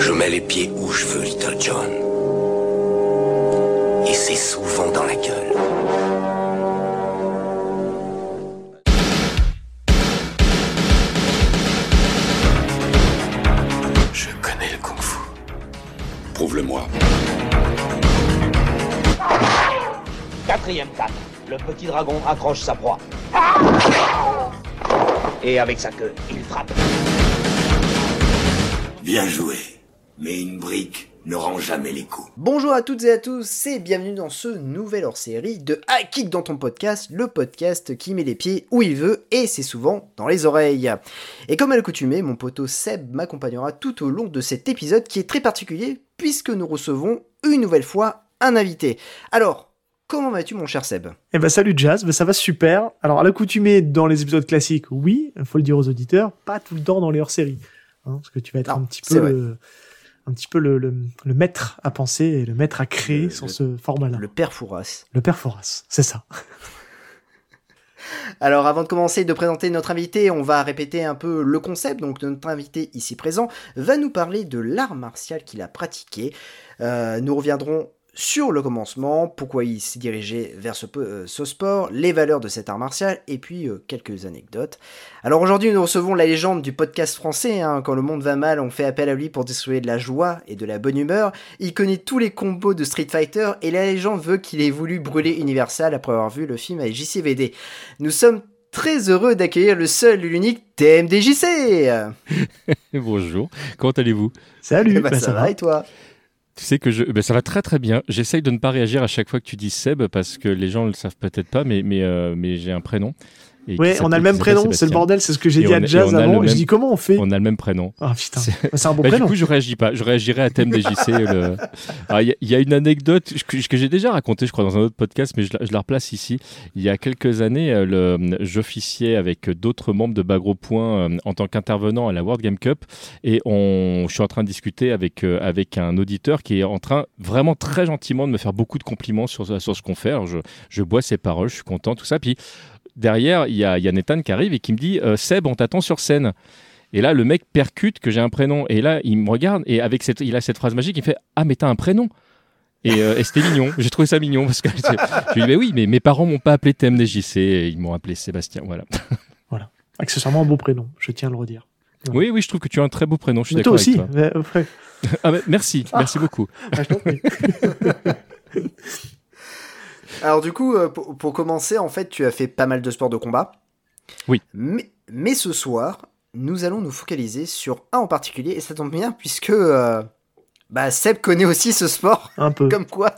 Je mets les pieds où je veux, Little John. Et c'est souvent dans la gueule. Je connais le kung-fu. Prouve-le-moi. Quatrième canne. Le petit dragon accroche sa proie. Et avec sa queue, il frappe. Bien joué. Mais une brique ne rend jamais les coups. Bonjour à toutes et à tous et bienvenue dans ce nouvel hors-série de Kick dans ton podcast, le podcast qui met les pieds où il veut et c'est souvent dans les oreilles. Et comme à l'accoutumée, mon poteau Seb m'accompagnera tout au long de cet épisode qui est très particulier puisque nous recevons une nouvelle fois un invité. Alors, Comment vas-tu mon cher Seb? Eh ben salut Jazz, ben, ça va super. Alors à l'accoutumée dans les épisodes classiques, oui, il faut le dire aux auditeurs, pas tout le temps dans les hors-séries. Hein, parce que tu vas être un petit peu le, un petit peu le, le, le, maître à penser et le maître à créer Le- sur ce format-là. Le père Fouras. Le père Foras, c'est ça. Alors avant de commencer de présenter notre invité, on va répéter un peu le concept. Donc notre invité ici présent va nous parler de l'art martial qu'il a pratiqué. Euh, nous reviendrons sur le commencement, pourquoi il s'est dirigé vers ce, euh, ce sport, les valeurs de cet art martial et puis euh, quelques anecdotes. Alors aujourd'hui nous recevons la légende du podcast français. hein. Quand le monde va mal, on fait appel à lui pour distribuer de la joie et de la bonne humeur. Il connaît tous les combos de Street Fighter et la légende veut qu'il ait voulu brûler Universal après avoir vu le film avec JCVD. Nous sommes très heureux d'accueillir le seul et l'unique TMDJC Bonjour, comment allez-vous? Salut, Bah, ben, ça, va et toi? Tu sais que je, ben, ça va très très bien. J'essaye de ne pas réagir à chaque fois que tu dis Seb parce que les gens ne le savent peut-être pas, mais, mais, euh, mais j'ai un prénom. Ouais, on a le même prénom, c'est le bordel, c'est ce que j'ai dit à Jazz avant. Je dis comment on fait On a le même prénom. Ah putain, C'est- c'est un bon Bah, du prénom. coup, je réagis pas. Je réagirai à thème des JC. le- Alors, Il y, a- une anecdote que, que j'ai déjà racontée, je crois, dans un autre podcast, mais je la, replace ici. Il y a quelques années, euh, le- j'officiais avec d'autres membres de Bagro Point euh, en tant qu'intervenant à la World Game Cup, et on, je suis en train de discuter avec euh, avec un auditeur qui est en train vraiment très gentiment de me faire beaucoup de compliments sur sur ce qu'on fait. Alors, je, je bois ses paroles, je suis content, tout ça. Puis derrière, il y a, il y a Nathan qui arrive et qui me dit euh, Seb, on t'attend sur scène. Et là, le mec percute que j'ai un prénom. Et là, il me regarde et avec cette, il a cette phrase magique, il fait Ah, mais t'as un prénom et, euh, et c'était mignon. J'ai trouvé ça mignon parce que je lui dis Mais oui, mais mes parents m'ont pas appelé TMDJC et ils m'ont appelé Sébastien. Voilà. Accessoirement un beau prénom, je tiens à le redire. Oui, oui, je trouve que tu as un très beau prénom. Je suis d'accord toi aussi. avec toi. mais, euh. Ah, mais merci, merci beaucoup. Ah, je t'en prie. Alors du coup, euh, pour, pour commencer, en fait, tu as fait pas mal de sports de combat. Oui. Mais, mais ce soir, nous allons nous focaliser sur un en particulier, et ça tombe bien puisque euh, bah, Seb connaît aussi ce sport, Un peu. comme quoi.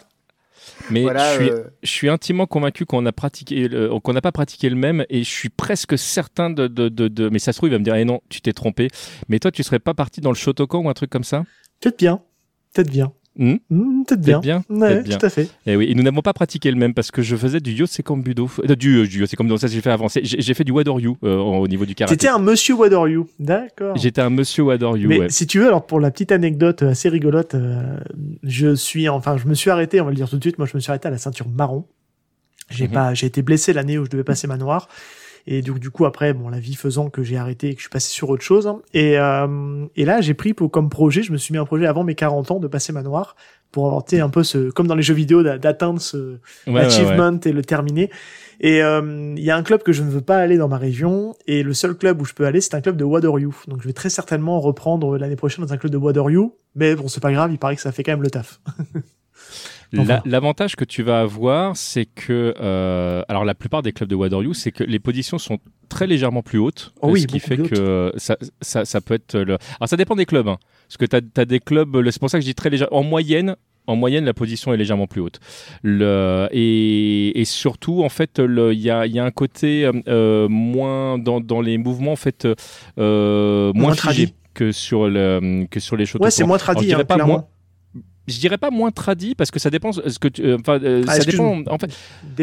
Mais voilà. je, suis, euh, je suis intimement convaincu qu'on a pratiqué, qu'on n'a pas pratiqué le même et je suis presque certain de, de, de, de- Mais ça se trouve, il va me dire Eh non, tu t'es trompé. Mais toi, tu serais pas parti dans le Shotokan ou un truc comme ça? Peut-être bien. Peut-être bien. Hmm, Peut-être bien. bien, Ouais, bien. tout à fait. Et oui, et nous n'avons pas pratiqué le même parce que je faisais du Yosekambudo, euh, du, euh, du Yosekambudo, ça j'ai fait avancer. J'ai fait du Wadoryu euh, au niveau du karaté. T'étais un monsieur Wadoryu. D'accord. J'étais un monsieur Wadoryu, Mais ouais. si tu veux, alors pour la petite anecdote assez rigolote, euh, je suis, enfin, je me suis arrêté, on va le dire tout de suite. Moi, je me suis arrêté à la ceinture marron. J'ai Mhm. pas, j'ai été blessé l'année où je devais passer ma noire. Et du, du coup, après, bon, la vie faisant que j'ai arrêté et que je suis passé sur autre chose. hein. Et, euh, et là, j'ai pris pour, comme projet, je me suis mis un projet avant mes 40 ans de passer ma noire pour sais, un peu ce, comme dans les jeux vidéo, d'a- d'atteindre ce, Ouais, ouais, ouais. achievement et le terminer. Et euh, il y a un club que je ne veux pas aller dans ma région, et le seul club où je peux aller, c'est un club de Waterloo. Donc je vais très certainement reprendre l'année prochaine dans un club de Waterloo, mais bon, c'est pas grave, il paraît que ça fait quand même le taf. Enfin. L'avantage que tu vas avoir, c'est que, euh, alors la plupart des clubs de Wadoryu, c'est que les positions sont très légèrement plus hautes, Oh oui, ce qui fait que ça, ça, ça peut être le. Alors ça dépend des clubs, hein, parce que tu as, des clubs, c'est pour ça que je dis très légèrement. En moyenne, en moyenne, la position est légèrement plus haute. Le, et, et surtout, en fait, il y y a un côté euh, moins dans, dans les mouvements, en fait, euh, moins, Moins figé tradi. que sur le que sur les shows. Ouais, c'est moins tradit, hein, pas clairement. moins- je dirais pas moins tradit parce que ça dépend ce que tu, euh, enfin euh, Ah, ça dépend en fait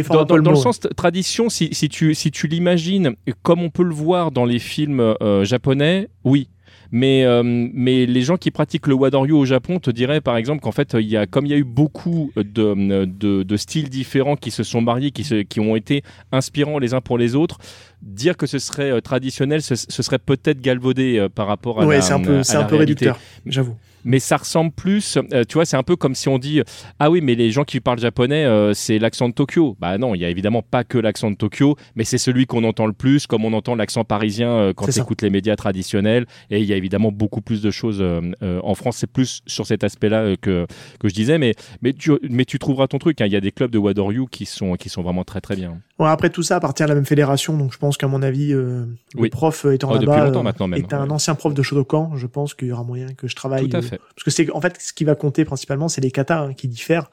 dans, dans- le dans le sens tradition si, si tu si tu l'imagines comme on peut le voir dans les films euh, japonais oui. Mais, euh, mais les gens qui pratiquent le Wadaryu au Japon te diraient par exemple qu'en fait, il y a, comme il y a eu beaucoup de, de, de styles différents qui se sont mariés, qui, se, qui ont été inspirants les uns pour les autres, dire que ce serait traditionnel, ce, ce serait peut-être galvaudé par rapport à Ouais, la c'est un peu, un peu réducteur, j'avoue. Mais ça ressemble plus. euh, tu vois, c'est un peu comme si on dit ah oui, mais les gens qui parlent japonais, euh, c'est l'accent de Tokyo. Bah non, il y a évidemment pas que l'accent de Tokyo, mais c'est celui qu'on entend le plus, comme on entend l'accent parisien euh, quand ça. écoutes les médias traditionnels. Et il y a évidemment beaucoup plus de choses en France. C'est plus sur cet aspect-là que que je disais, mais mais tu mais tu trouveras ton truc. hein. Il y a des clubs de Wadoryu qui sont qui sont vraiment très très bien. Bon, après tout ça appartient à la même fédération, donc je pense qu'à mon avis, euh, le prof euh, étant Oh, là-bas, longtemps maintenant même, est un ouais. ancien prof de Shotokan, je pense qu'il y aura moyen que je travaille. Tout à euh, fait. Parce que c'est en fait ce qui va compter principalement, c'est les katas hein, qui diffèrent.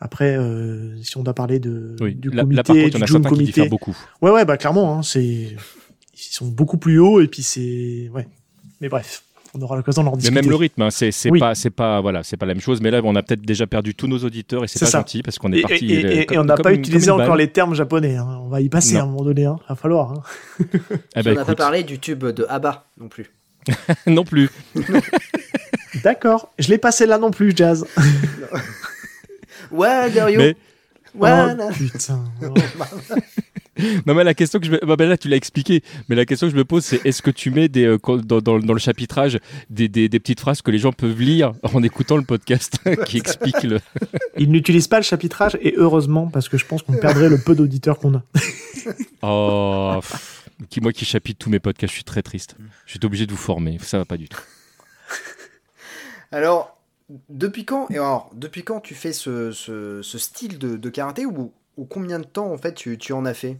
Après, euh, si on doit parler de Oui. du comité, là, par contre, du a certains qui diffèrent beaucoup. ouais ouais bah clairement, hein, c'est ils sont beaucoup plus hauts et puis c'est ouais. Mais bref, on aura l'occasion d'en Mais discuter. même le rythme, hein, c'est c'est Oui. pas c'est pas voilà, c'est pas la même chose. Mais là, on a peut-être déjà perdu tous nos auditeurs et c'est pas ça. gentil parce qu'on est Et, parti. et- euh, et- et comme- on n'a pas utilisé encore les termes japonais. hein. On va y passer Non. à un moment donné. Hein. Va falloir. Hein. Eh on ben, n'a pas parlé du tube de ABBA non plus. non plus. D'accord. Je l'ai passé là non plus, Jazz. Ouais, Dario. Mais. Oh, putain. Non mais la question que je me... bah, là tu l'as expliqué. Mais la question que je me pose c'est est-ce que tu mets des euh, dans, dans, dans le chapitrage des, des, des petites phrases que les gens peuvent lire en écoutant le podcast qui expliquent le. Il n'utilise pas le chapitrage et heureusement parce que je pense qu'on perdrait le peu d'auditeurs qu'on a. Oh. pff, Qui, moi qui chapitre tous mes podcasts, je suis très triste. Je suis obligé de vous former, ça va pas du tout. Alors, depuis quand, et alors, depuis quand tu fais ce, ce, ce style de, de karaté ou, ou combien de temps en fait tu, tu en as fait?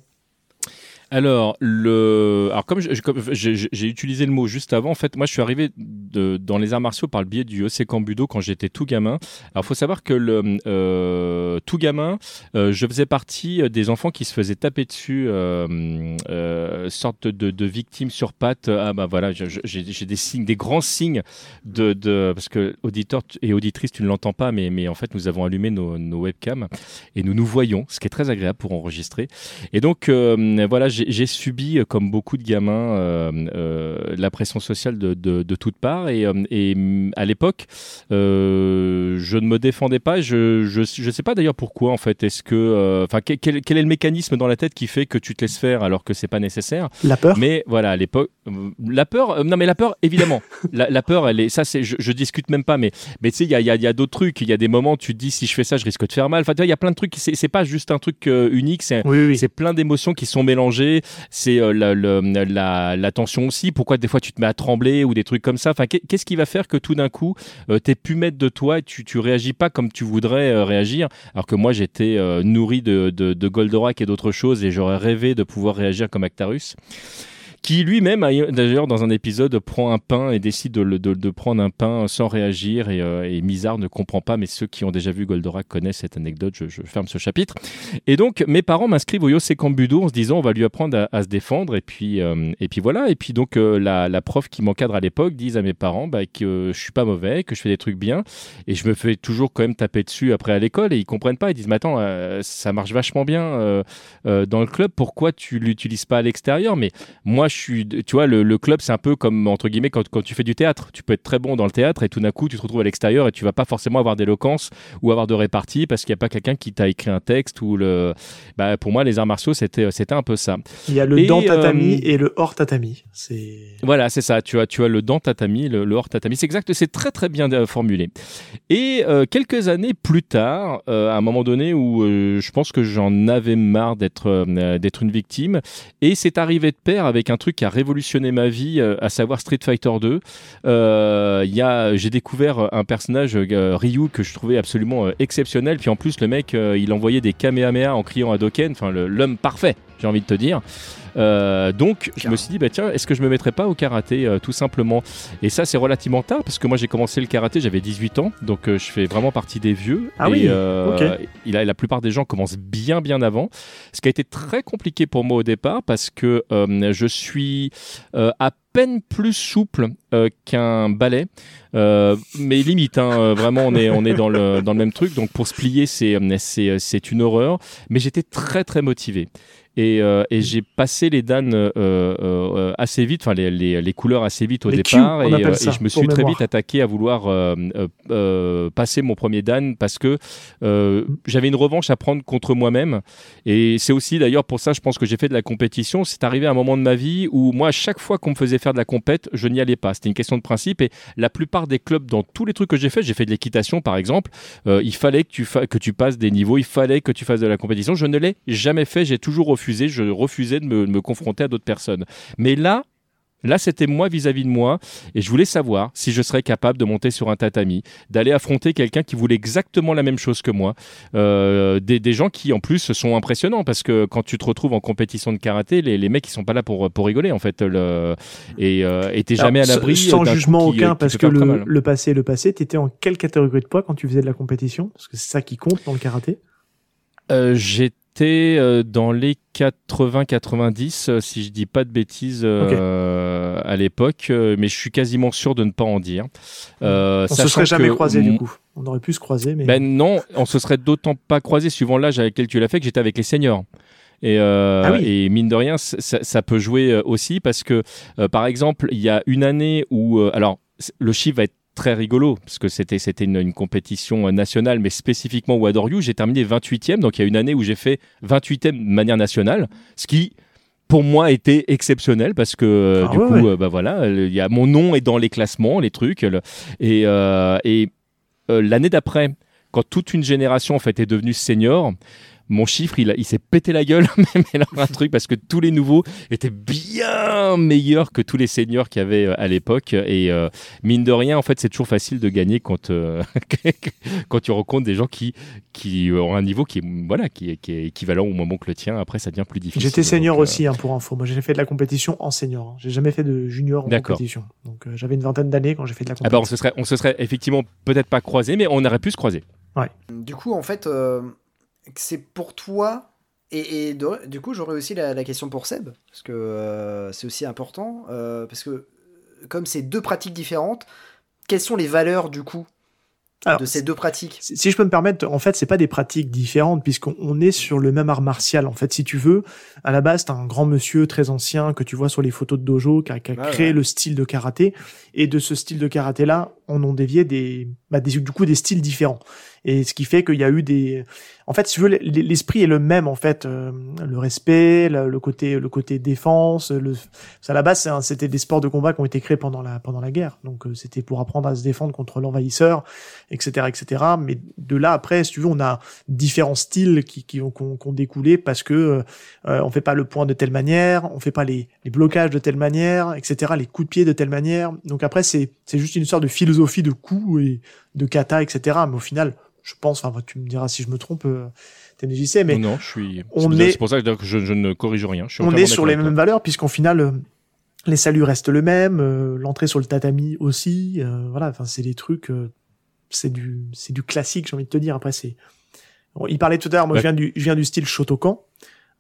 Alors, le... Alors comme j'ai utilisé le mot juste avant, en fait, moi je suis arrivé dans les arts martiaux par le biais du Osekan Budo quand j'étais tout gamin. Alors, faut savoir que le euh, tout gamin, euh, je faisais partie des enfants qui se faisaient taper dessus, euh, euh, sorte de, de victimes sur pattes. Ah bah voilà, j'ai des signes, des grands signes de, parce que auditeur et auditrice, tu ne l'entends pas, mais, mais en fait, nous avons allumé nos, nos webcams et nous nous voyons, ce qui est très agréable pour enregistrer. Et donc, euh, voilà, j'ai j'ai subi, euh, comme beaucoup de gamins, euh, euh, la pression sociale de, de, de toutes parts. Et, et mm, à l'époque, je ne me défendais pas. Je je, je sais pas d'ailleurs pourquoi, en fait. Est-ce que. Enfin, quel, est le mécanisme dans la tête qui fait que tu te laisses faire alors que c'est pas nécessaire? La peur? mais voilà, à l'époque, la peur, non mais la peur, évidemment, la, la peur, elle est, ça c'est, je, je discute même pas, mais, mais tu sais, il y a, il y a- il y a d'autres trucs, il y a des moments, où tu te dis si je fais ça, je risque de faire mal. Enfin, il y a plein de trucs, c'est, pas juste un truc unique, c'est, Oui, oui. c'est plein d'émotions qui sont mélangées. C'est euh, la, tension aussi. Pourquoi des fois tu te mets à trembler ou des trucs comme ça? Enfin, qu'est- qu'est-ce qui va faire que tout d'un coup, euh, t'es plus maître de toi et tu, tu réagis pas comme tu voudrais euh, réagir? Alors que moi, j'étais nourri de, de Goldorak et d'autres choses et j'aurais rêvé de pouvoir réagir comme Actarus qui lui-même, d'ailleurs, dans un épisode, prend un pain et décide de, prendre un pain sans réagir. Et, euh, Mizar ne comprend pas, mais ceux qui ont déjà vu Goldorak connaissent cette anecdote. Je, ferme ce chapitre. Et donc, mes parents m'inscrivent au Yosekan Budo en se disant, on va lui apprendre à, se défendre. Et puis, euh, et puis voilà. Et puis donc, euh, la, prof qui m'encadre à l'époque disent à mes parents bah, que je suis pas mauvais, que je fais des trucs bien. Et je me fais toujours quand même taper dessus après à l'école. Et ils comprennent pas. Ils disent, mais attends, euh, ça marche vachement bien dans le club. Pourquoi tu l'utilises pas à l'extérieur? Mais moi, je suis, tu vois, le, le club, c'est un peu comme entre guillemets quand, quand tu fais du théâtre. Tu peux être très bon dans le théâtre et tout d'un coup, tu te retrouves à l'extérieur et tu vas pas forcément avoir d'éloquence ou avoir de répartie parce qu'il n'y a pas quelqu'un qui t'a écrit un texte ou le. Bah, pour moi, les arts martiaux, c'était, c'était un peu ça. Il y a le Et, dans tatami euh, et le hors tatami. C'est. Voilà, c'est ça. Tu as, tu as le dans tatami, le, le hors tatami. C'est exact. C'est très très bien euh, formulé. Et euh, quelques années plus tard, euh, à un moment donné où euh, je pense que j'en avais marre d'être euh, d'être une victime, et c'est arrivé de pair avec un truc qui a révolutionné ma vie, euh, à savoir Street Fighter 2. Euh, j'ai découvert un personnage euh, Ryu que je trouvais absolument euh, exceptionnel. Puis en plus, le mec, euh, il envoyait des kamehameha en criant à Doken. Enfin, l'homme parfait, j'ai envie de te dire. Euh, donc, je me suis dit, bah, tiens, est-ce que je me mettrais pas au karaté euh, tout simplement? Et ça, c'est relativement tard parce que moi, j'ai commencé le karaté, j'avais 18 ans, donc euh, je fais vraiment partie des vieux. Ah et, oui, euh, ok. il a, la plupart des gens commencent bien, bien avant. Ce qui a été très compliqué pour moi au départ parce que je suis à peine plus souple qu'un balai. Euh, mais limite, hein, euh, vraiment, on est, on est dans, le, dans le même truc. Donc pour se plier, c'est, c'est, c'est une horreur. Mais j'étais très, très motivé. Et, euh, et j'ai passé les dan euh, euh, assez vite, enfin les, les, les couleurs assez vite au Les départ. Q, et, ça, et je me suis très vite attaqué à vouloir passer mon premier dan parce que j'avais une revanche à prendre contre moi-même. Et c'est aussi d'ailleurs pour ça, je pense que j'ai fait de la compétition. C'est arrivé à un moment de ma vie où moi, à chaque fois qu'on me faisait faire de la compète, je n'y allais pas. C'était une question de principe. Et la plupart des clubs, dans tous les trucs que j'ai fait, j'ai fait de l'équitation par exemple, il fallait que tu, que tu passes des niveaux, il fallait que tu fasses de la compétition. Je ne l'ai jamais fait, j'ai toujours refusé. Je refusais de me, de me confronter à d'autres personnes. Mais là, Là, c'était moi vis-à-vis de moi, et je voulais savoir si je serais capable de monter sur un tatami, d'aller affronter quelqu'un qui voulait exactement la même chose que moi, euh, des, des gens qui en plus sont impressionnants parce que quand tu te retrouves en compétition de karaté, les, les mecs ils sont pas là pour, pour rigoler en fait, le, et euh, t'es jamais à l'abri Sans jugement qui- aucun, qui parce que le, le passé, est le passé, t'étais en quelle catégorie de poids quand tu faisais de la compétition? Parce que c'est ça qui compte dans le karaté? Euh, J'étais euh, dans les 80-90, euh, si je dis pas de bêtises, euh, à l'époque, mais je suis quasiment sûr de ne pas en dire. Euh, On se serait jamais croisé du coup. On aurait pu se croiser, mais Ben non, on se serait d'autant pas croisé suivant l'âge avec lequel tu l'as fait que j'étais avec les seniors. Et, euh, Ah oui. et mine de rien, ça, ça peut jouer aussi parce que, par exemple, il y a une année où, alors, le chiffre va être très rigolo parce que c'était c'était une, une compétition euh, nationale, mais spécifiquement au Adoriu, j'ai terminé 28e. Donc il y a une année où j'ai fait 28e de manière nationale, ce qui pour moi était exceptionnel parce que euh, Ah du ouais, coup ouais. euh, bah voilà il y a mon nom est dans les classements les trucs le- et, et l'année d'après quand toute une génération en fait est devenue senior mon chiffre, il, a- il s'est pété la gueule, mais là, un truc, parce que tous les nouveaux étaient bien meilleurs que tous les seniors qu'il y avait euh, à l'époque. Et euh, mine de rien, en fait, c'est toujours facile de gagner quand, euh, quand tu rencontres des gens qui, qui ont un niveau qui est, voilà, qui est, qui est équivalent au moment que le tien. Après, ça devient plus difficile. j'étais senior Donc, aussi hein, pour info. Moi, j'ai fait de la compétition en senior. hein. J'ai jamais fait de junior en compétition. Donc euh, j'avais une vingtaine d'années quand j'ai fait de la Ah bah, on compétition. se serait, on se serait effectivement peut-être pas croisés, mais on aurait pu se croiser. Du coup, en fait, euh, c'est pour toi. Et, et de- du coup, j'aurais aussi la, la question pour Seb, parce que euh, c'est aussi important. euh, parce que, comme c'est deux pratiques différentes, quelles sont les valeurs, du coup, Alors, de ces deux pratiques? Si si je peux me permettre, en fait, c'est pas des pratiques différentes puisqu'on on est sur le même art martial. En fait, si tu veux, à la base, t'as un grand monsieur très ancien que tu vois sur les photos de dojo qui a, qui a Ouais, créé ouais. le style de karaté. Et de ce style de karaté-là, on ont dévié des, bah, du coup, des styles différents. Et ce qui fait qu'il y a eu des, en fait, si tu veux, l'esprit est le même, en fait, euh, le respect, le, côté, le côté défense, le, à la base, c'était des sports de combat qui ont été créés pendant la, pendant la guerre. Donc, euh, c'était pour apprendre à se défendre contre l'envahisseur etc., etc. Mais de là après, si tu veux, on a différents styles qui qui ont, qui ont- qui ont découlé parce que euh, on fait pas le point de telle manière, on fait pas les, les blocages de telle manière, etc. Les coups de pied de telle manière. Donc après, c'est c'est juste une sorte de philosophie de coups et de kata, etc. Mais au final, je pense, enfin, tu me diras si je me trompe, euh, TNJC, mais non, je suis. on c'est est- c'est pour ça que je, je ne corrige rien. Je suis on est sur les mêmes valeurs puisqu'en final euh, les saluts restent le même euh, l'entrée sur le tatami aussi euh, voilà enfin c'est des trucs c'est du c'est du classique j'ai envie de te dire après c'est Bon, il parlait tout à l'heure moi Ouais. je viens du je viens du style Shotokan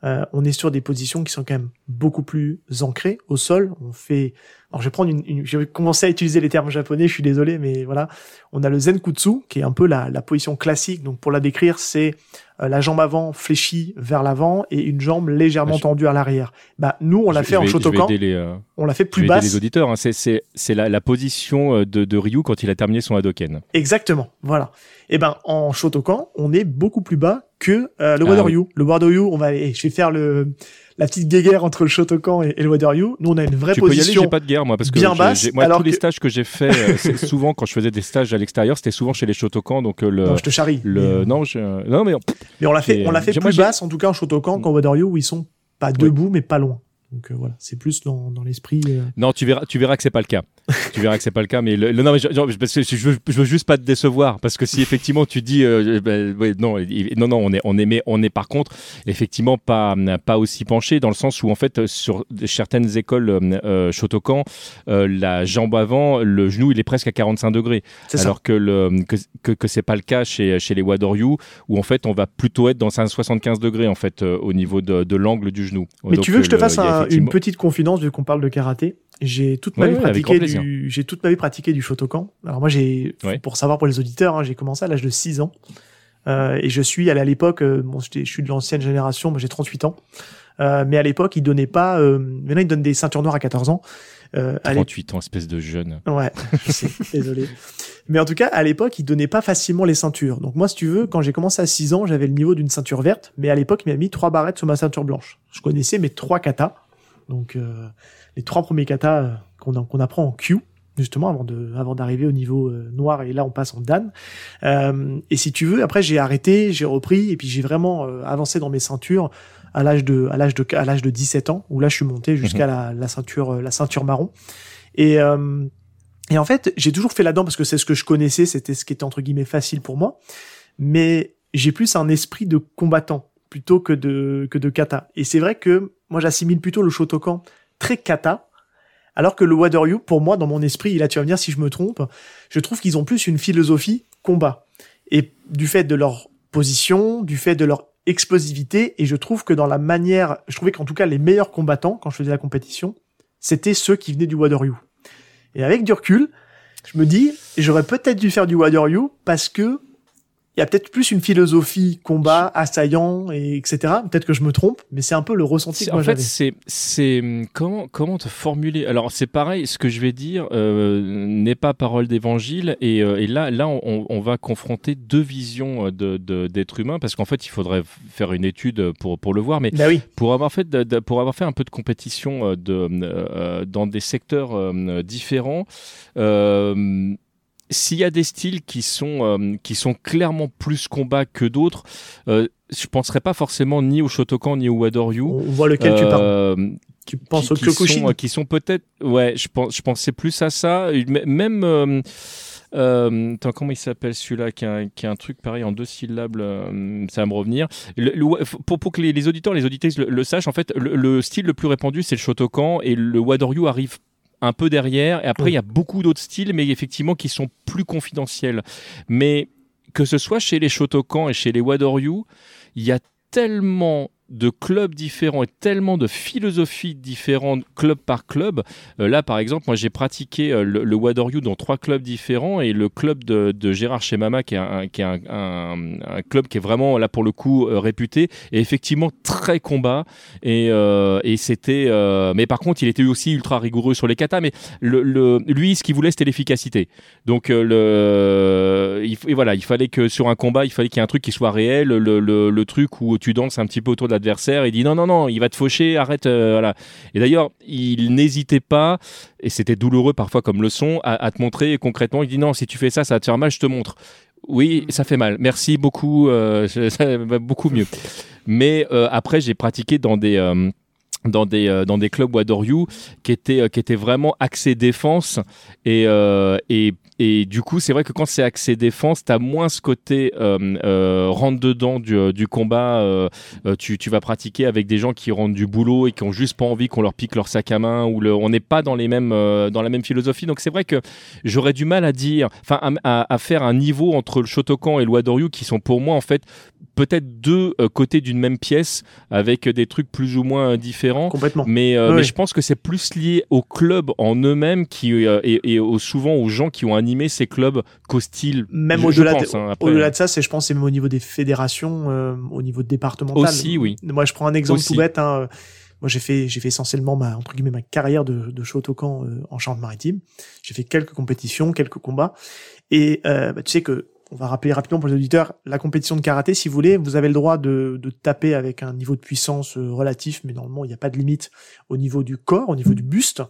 on est sur des positions qui sont quand même beaucoup plus ancrées au sol on fait alors je vais prendre une, une je vais commencer à utiliser les termes japonais je suis désolé mais voilà on a le zenkutsu qui est un peu la, la position classique donc pour la décrire c'est euh, la jambe avant fléchie vers l'avant et une jambe légèrement je- tendue à l'arrière. Bah nous on l'a fait en Shotokan, les, euh, on l'a fait plus basse. les auditeurs. hein. C'est- C'est c'est la, la position euh, de, de Ryu quand il a terminé son Hadoken. Exactement, voilà. Et ben en Shotokan, on est beaucoup plus bas que euh, le Ah Wadaryu. Le Wadaryu, on va eh, je vais faire le la petite guéguerre entre le Shotokan et, et le. Nous on a une vraie Tu peux y aller, position j'ai pas de guerre moi parce que bien basse, moi alors tous les stages que j'ai fait euh, c'est souvent quand je faisais des stages à l'extérieur, c'était souvent chez les Shotokan donc euh, le Non, je te charrie. le mais, non, je, non mais mais on l'a fait on l'a fait plus basse en tout cas en Shotokan qu'en Wadaryu où ils sont pas debout mais pas loin. Donc euh, voilà, c'est plus dans, dans l'esprit euh, non, tu verras tu verras que c'est pas le cas. tu verras que c'est pas le cas mais le, le- non mais je, je- je, veux, je veux juste pas te décevoir parce que si effectivement tu dis euh, ben, ouais, non non non on est on est mais on est par contre effectivement pas pas aussi penché dans le sens où en fait sur certaines écoles Shotokan la jambe avant le genou il est presque à 45 degrés ça. alors que le que que, que c'est pas le cas chez chez les Wadoryu où en fait on va plutôt être dans un 75 degrés en fait au niveau de, de l'angle du genou. Mais Donc, tu veux que je te fasse a un- une petite confidence vu qu'on parle de karaté J'ai toute ma Ouais, vie ouais, pratiqué du j'ai toute ma vie pratiqué du Shotokan. Alors moi j'ai Ouais. pour savoir pour les auditeurs, hein, j'ai commencé à l'âge de 6 ans. Euh, et je suis allé à l'époque euh, bon, je suis de l'ancienne génération, moi j'ai 38 ans. Euh, mais à l'époque, ils donnaient pas. Maintenant, ils donnent des ceintures noires à 14 ans. Euh, 38 ans, espèce de jeune. Ouais, je sais, désolé. Mais en tout cas, à l'époque, ils donnaient pas facilement les ceintures. Donc moi, si tu veux, quand j'ai commencé à 6 ans, j'avais le niveau d'une ceinture verte, mais à l'époque, il m'a mis trois barrettes sur ma ceinture blanche. Je connaissais mes trois katas. Donc euh, les trois premiers katas euh, qu'on apprend en Q justement avant de avant d'arriver au niveau euh, noir et là on passe en dan. Euh, et si tu veux après j'ai arrêté j'ai repris et puis j'ai vraiment euh, avancé dans mes ceintures à l'âge de à l'âge de à l'âge de 17 ans où là je suis monté jusqu'à Mhm. la, la ceinture la ceinture marron. Et euh, et en fait j'ai toujours fait là-dedans parce que c'est ce que je connaissais c'était ce qui était entre guillemets facile pour moi. Mais j'ai plus un esprit de combattant plutôt que de que de kata. Et c'est vrai que moi j'assimile plutôt le Shotokan très kata alors que le Wateryu, pour moi, dans mon esprit, et là tu vas me dire si je me trompe, je trouve qu'ils ont plus une philosophie combat. Et du fait de leur position, du fait de leur explosivité, et je trouve que dans la manière, je trouvais qu'en tout cas les meilleurs combattants, quand je faisais la compétition, c'était ceux qui venaient du Wateryu. Et avec du recul, je me dis, j'aurais peut-être dû faire du Wateryu parce que il y a peut-être plus une philosophie combat, assaillant, et etc. Peut-être que je me trompe, mais c'est un peu le ressenti que moi En fait, j'avais. c'est c'est hum, comment comment te formuler? Alors c'est pareil, ce que je vais dire euh, n'est pas parole d'évangile et, euh, et là là on, on va confronter deux visions euh, de de- d'être humain parce qu'en fait il faudrait faire une étude pour pour le voir, mais Bah oui, pour avoir fait de- de- pour avoir fait un peu de compétition de euh, dans des secteurs différents. euh, s'il y a des styles qui sont euh, qui sont clairement plus combat que d'autres, euh, je penserais pas forcément ni au Shotokan ni au Wadoryu. on on voit lequel tu parles. Euh, Tu penses qui, au Kyokushin sont, qui sont peut-être ouais je pense je pensais plus à ça même euh, euh, attends, comment il s'appelle celui-là qui qui a un truc pareil en deux syllabes euh, ça va me revenir Le- le- pour, pour que les, les auditeurs les auditrices le, le sachent en fait le, le style le plus répandu c'est le Shotokan et le Wadoryu arrive un peu derrière et après Oui. il y a beaucoup d'autres styles mais effectivement qui sont plus confidentiels mais que ce soit chez les Shotokan et chez les Wadoryu il y a tellement de clubs différents et tellement de philosophies différentes club par club. Euh, là, par exemple, moi j'ai pratiqué euh, le, le Wadoryu dans trois clubs différents et le club de, Gérard Chemama, qui est, un, qui est un, club qui est vraiment là pour le coup euh, réputé, est effectivement très combat et, et c'était. mais par contre, il était aussi ultra rigoureux sur les katas. Mais le, lui, ce qu'il voulait, c'était l'efficacité. Donc il, et voilà, il fallait que sur un combat, il fallait qu'il y ait un truc qui soit réel, le truc où tu danses un petit peu autour de l'adversaire. Il dit non, non, non, il va te faucher, arrête. euh, voilà. Et d'ailleurs, il n'hésitait pas, et c'était douloureux parfois comme leçon, à, à te montrer concrètement. Il dit non, si tu fais ça, ça va te faire mal, je te montre. Oui, ça fait mal. Merci beaucoup, euh, ça va beaucoup mieux. Mais euh, après, j'ai pratiqué dans des dans des euh, dans des clubs Wadoryu qui étaient euh, qui étaient vraiment axés défense et euh, et et du coup, c'est vrai que quand c'est axé défense, t'as moins ce côté rentre dedans du, du combat. tu, tu vas pratiquer avec des gens qui rentrent du boulot et qui ont juste pas envie qu'on leur pique leur sac à main ou on n'est pas dans les mêmes dans la même philosophie. Donc c'est vrai que j'aurais du mal à dire, enfin à, à- faire un niveau entre le Shotokan et le Wadoryu qui sont pour moi en fait peut-être deux côtés d'une même pièce avec des trucs plus ou moins euh, Complètement. Mais, euh, Oui, mais oui. je pense que c'est plus lié au club en eux-mêmes qui, euh, et, et au- souvent aux gens qui ont animé ces clubs qu'au style. Même au-delà de, hein, au-delà de ça, c'est je pense c'est même au niveau des fédérations, euh, au niveau départemental. Aussi, oui. Moi, je prends un exemple Aussi. tout bête. Hein. Moi, j'ai fait j'ai fait essentiellement ma entre guillemets ma carrière de, de Shotokan en Charente-Maritime. J'ai fait quelques compétitions, quelques combats, et bah, tu sais que on va rappeler rapidement pour les auditeurs la compétition de karaté. Si vous voulez, vous avez le droit de, de taper avec un niveau de puissance euh, relatif, mais normalement il n'y a pas de limite au niveau du corps, au niveau du buste.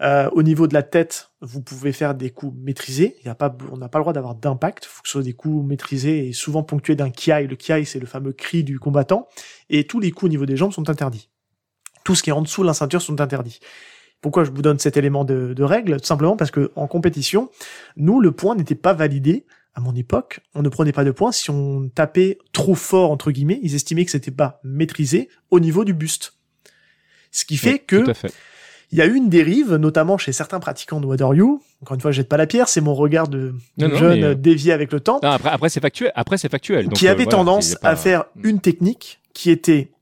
Euh, au niveau de la tête, vous pouvez faire des coups maîtrisés. Il y a pas, on n'a pas le droit d'avoir d'impact. Il faut que ce soit des coups maîtrisés et souvent ponctués d'un kiai. Le kiai, c'est le fameux cri du combattant. Et tous les coups au niveau des jambes sont interdits. Tout ce qui est en dessous de la ceinture sont interdits. Pourquoi je vous donne cet élément de, de règle? Tout simplement parce que en compétition, nous, le point n'était pas validé. À mon époque, on ne prenait pas de points si on tapait trop fort entre guillemets. Ils estimaient que c'était pas maîtrisé au niveau du buste. Ce qui fait Oui, que il y a eu une dérive, notamment chez certains pratiquants de Wadoryu. Encore une fois, je jette pas la pierre, c'est mon regard de, de Non, non, jeune mais, euh, dévié avec le temps, Non, après, après c'est factuel. Après, c'est factuel. Donc, qui euh, avait voilà, tendance pas- à faire une technique qui était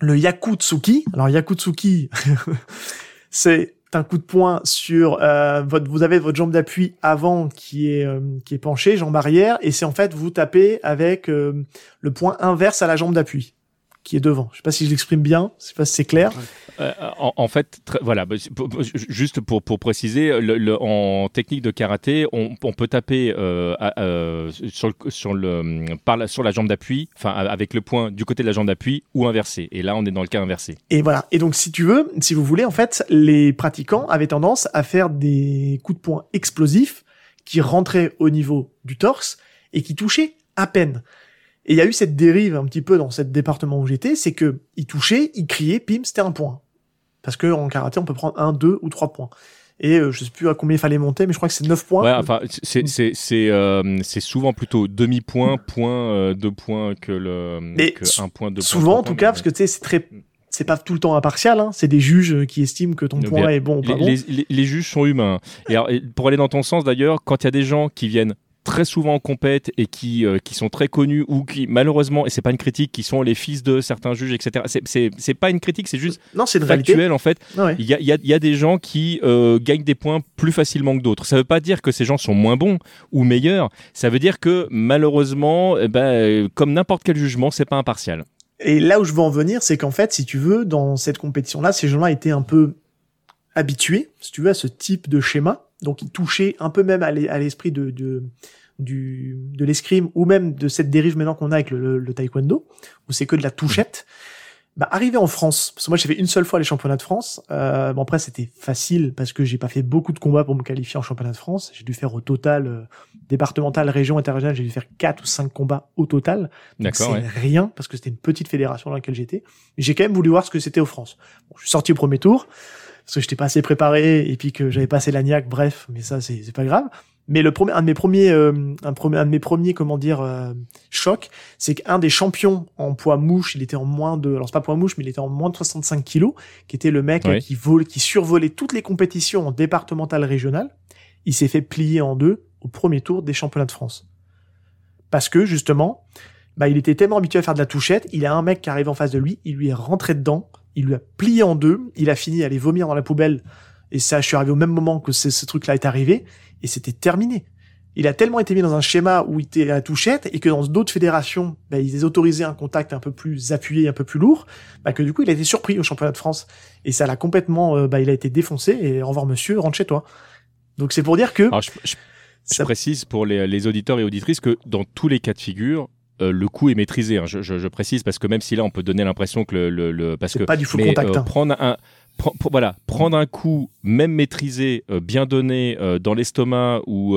le Yakutsuki. Alors Yakutsuki, c'est un coup de poing sur euh, votre, vous avez votre jambe d'appui avant qui est euh, qui est penchée, jambe arrière, et c'est en fait vous tapez avec euh, le point inverse à la jambe d'appui. qui est devant. Je sais pas si je l'exprime bien, je sais pas si c'est clair. Euh, en, en, fait, voilà, bah, juste pour, pour préciser, le, le, en technique de karaté, on, on peut taper euh, euh, sur, le, sur, le, par la, sur la jambe d'appui, enfin avec le point du côté de la jambe d'appui ou inversé. Et là, on est dans le cas inversé. Et voilà. Et donc, si tu veux, si vous voulez, en fait, les pratiquants avaient tendance à faire des coups de poing explosifs qui rentraient au niveau du torse et qui touchaient à peine. Et il y a eu cette dérive un petit peu dans ce département où j'étais, c'est que il touchait, il criait, pim, c'était un point. Parce que en karaté, on peut prendre un, deux ou trois points. Et euh, je sais plus à combien il fallait monter, mais je crois que c'est 9 points. Ouais, enfin, c'est c'est c'est euh, c'est souvent plutôt demi point, point, euh, deux points que le mais que un point, deux souvent points, en tout cas, parce que tu sais, c'est très c'est pas tout le temps impartial, hein. c'est des juges qui estiment que ton point est bon ou pas les, bon. Les, les, les, juges sont humains. Et alors, pour aller dans ton sens d'ailleurs, quand il y a des gens qui viennent très souvent en compète et qui, euh, qui sont très connus ou qui malheureusement et c'est pas une critique qui sont les fils de certains juges etc c'est pas une critique c'est juste non c'est factuel en fait. Ah ouais. il y, a, y, a, y, a, des gens qui euh, gagnent des points plus facilement que d'autres. Ça veut pas dire que ces gens sont moins bons ou meilleurs. Ça veut dire que malheureusement eh ben, comme n'importe quel jugement c'est pas impartial. Et là où je veux en venir c'est qu'en fait si tu veux dans cette compétition là ces gens là étaient un peu habitués si tu veux à ce type de schéma donc ils touchaient un peu même à l'esprit de, de du de l'escrime ou même de cette dérive maintenant qu'on a avec le, le, le, taekwondo où c'est que de la touchette. Bah arrivé en France parce que moi j'ai fait une seule fois les championnats de France euh, bon après c'était facile parce que j'ai pas fait beaucoup de combats pour me qualifier en championnat de France. J'ai dû faire au total euh, départemental région interrégional j'ai dû faire quatre ou cinq combats au total. D'accord c'est ouais. rien parce que c'était une petite fédération dans laquelle j'étais. J'ai quand même voulu voir ce que c'était aux France. Bon, je suis sorti au premier tour parce que j'étais pas assez préparé et puis que j'avais passé la niaque bref mais ça c'est c'est pas grave mais le premier, un de mes premiers, euh, un, premier, un de mes premiers, comment dire, euh, chocs, c'est qu'un des champions en poids mouche, il était en moins de, alors c'est pas poids mouche, mais il était en moins de 65 kilos, qui était le mec Oui. qui vole, qui survolait toutes les compétitions en départemental régional. Il s'est fait plier en deux au premier tour des championnats de France. Parce que, justement, bah, il était tellement habitué à faire de la touchette, il a un mec qui arrive en face de lui, il lui est rentré dedans, il lui a plié en deux, il a fini à aller vomir dans la poubelle, et ça, je suis arrivé au même moment que ce, ce truc-là est arrivé, et c'était terminé. Il a tellement été mis dans un schéma où il était à la touchette et que dans d'autres fédérations, bah, ils autorisaient un contact un peu plus appuyé, un peu plus lourd, bah, que du coup il a été surpris au championnat de France et ça l'a complètement, bah, il a été défoncé et au revoir monsieur, rentre chez toi. Donc c'est pour dire que. Alors, je, je, je ça... précise pour les, les, auditeurs et auditrices que dans tous les cas de figure, euh, le coup est maîtrisé. Hein. Je, je, je, précise parce que même si là on peut donner l'impression que le, le, le parce que pas du full mais, contact. Euh, hein. prendre un voilà, prendre un coup, même maîtrisé, euh, bien donné dans l'estomac ou ou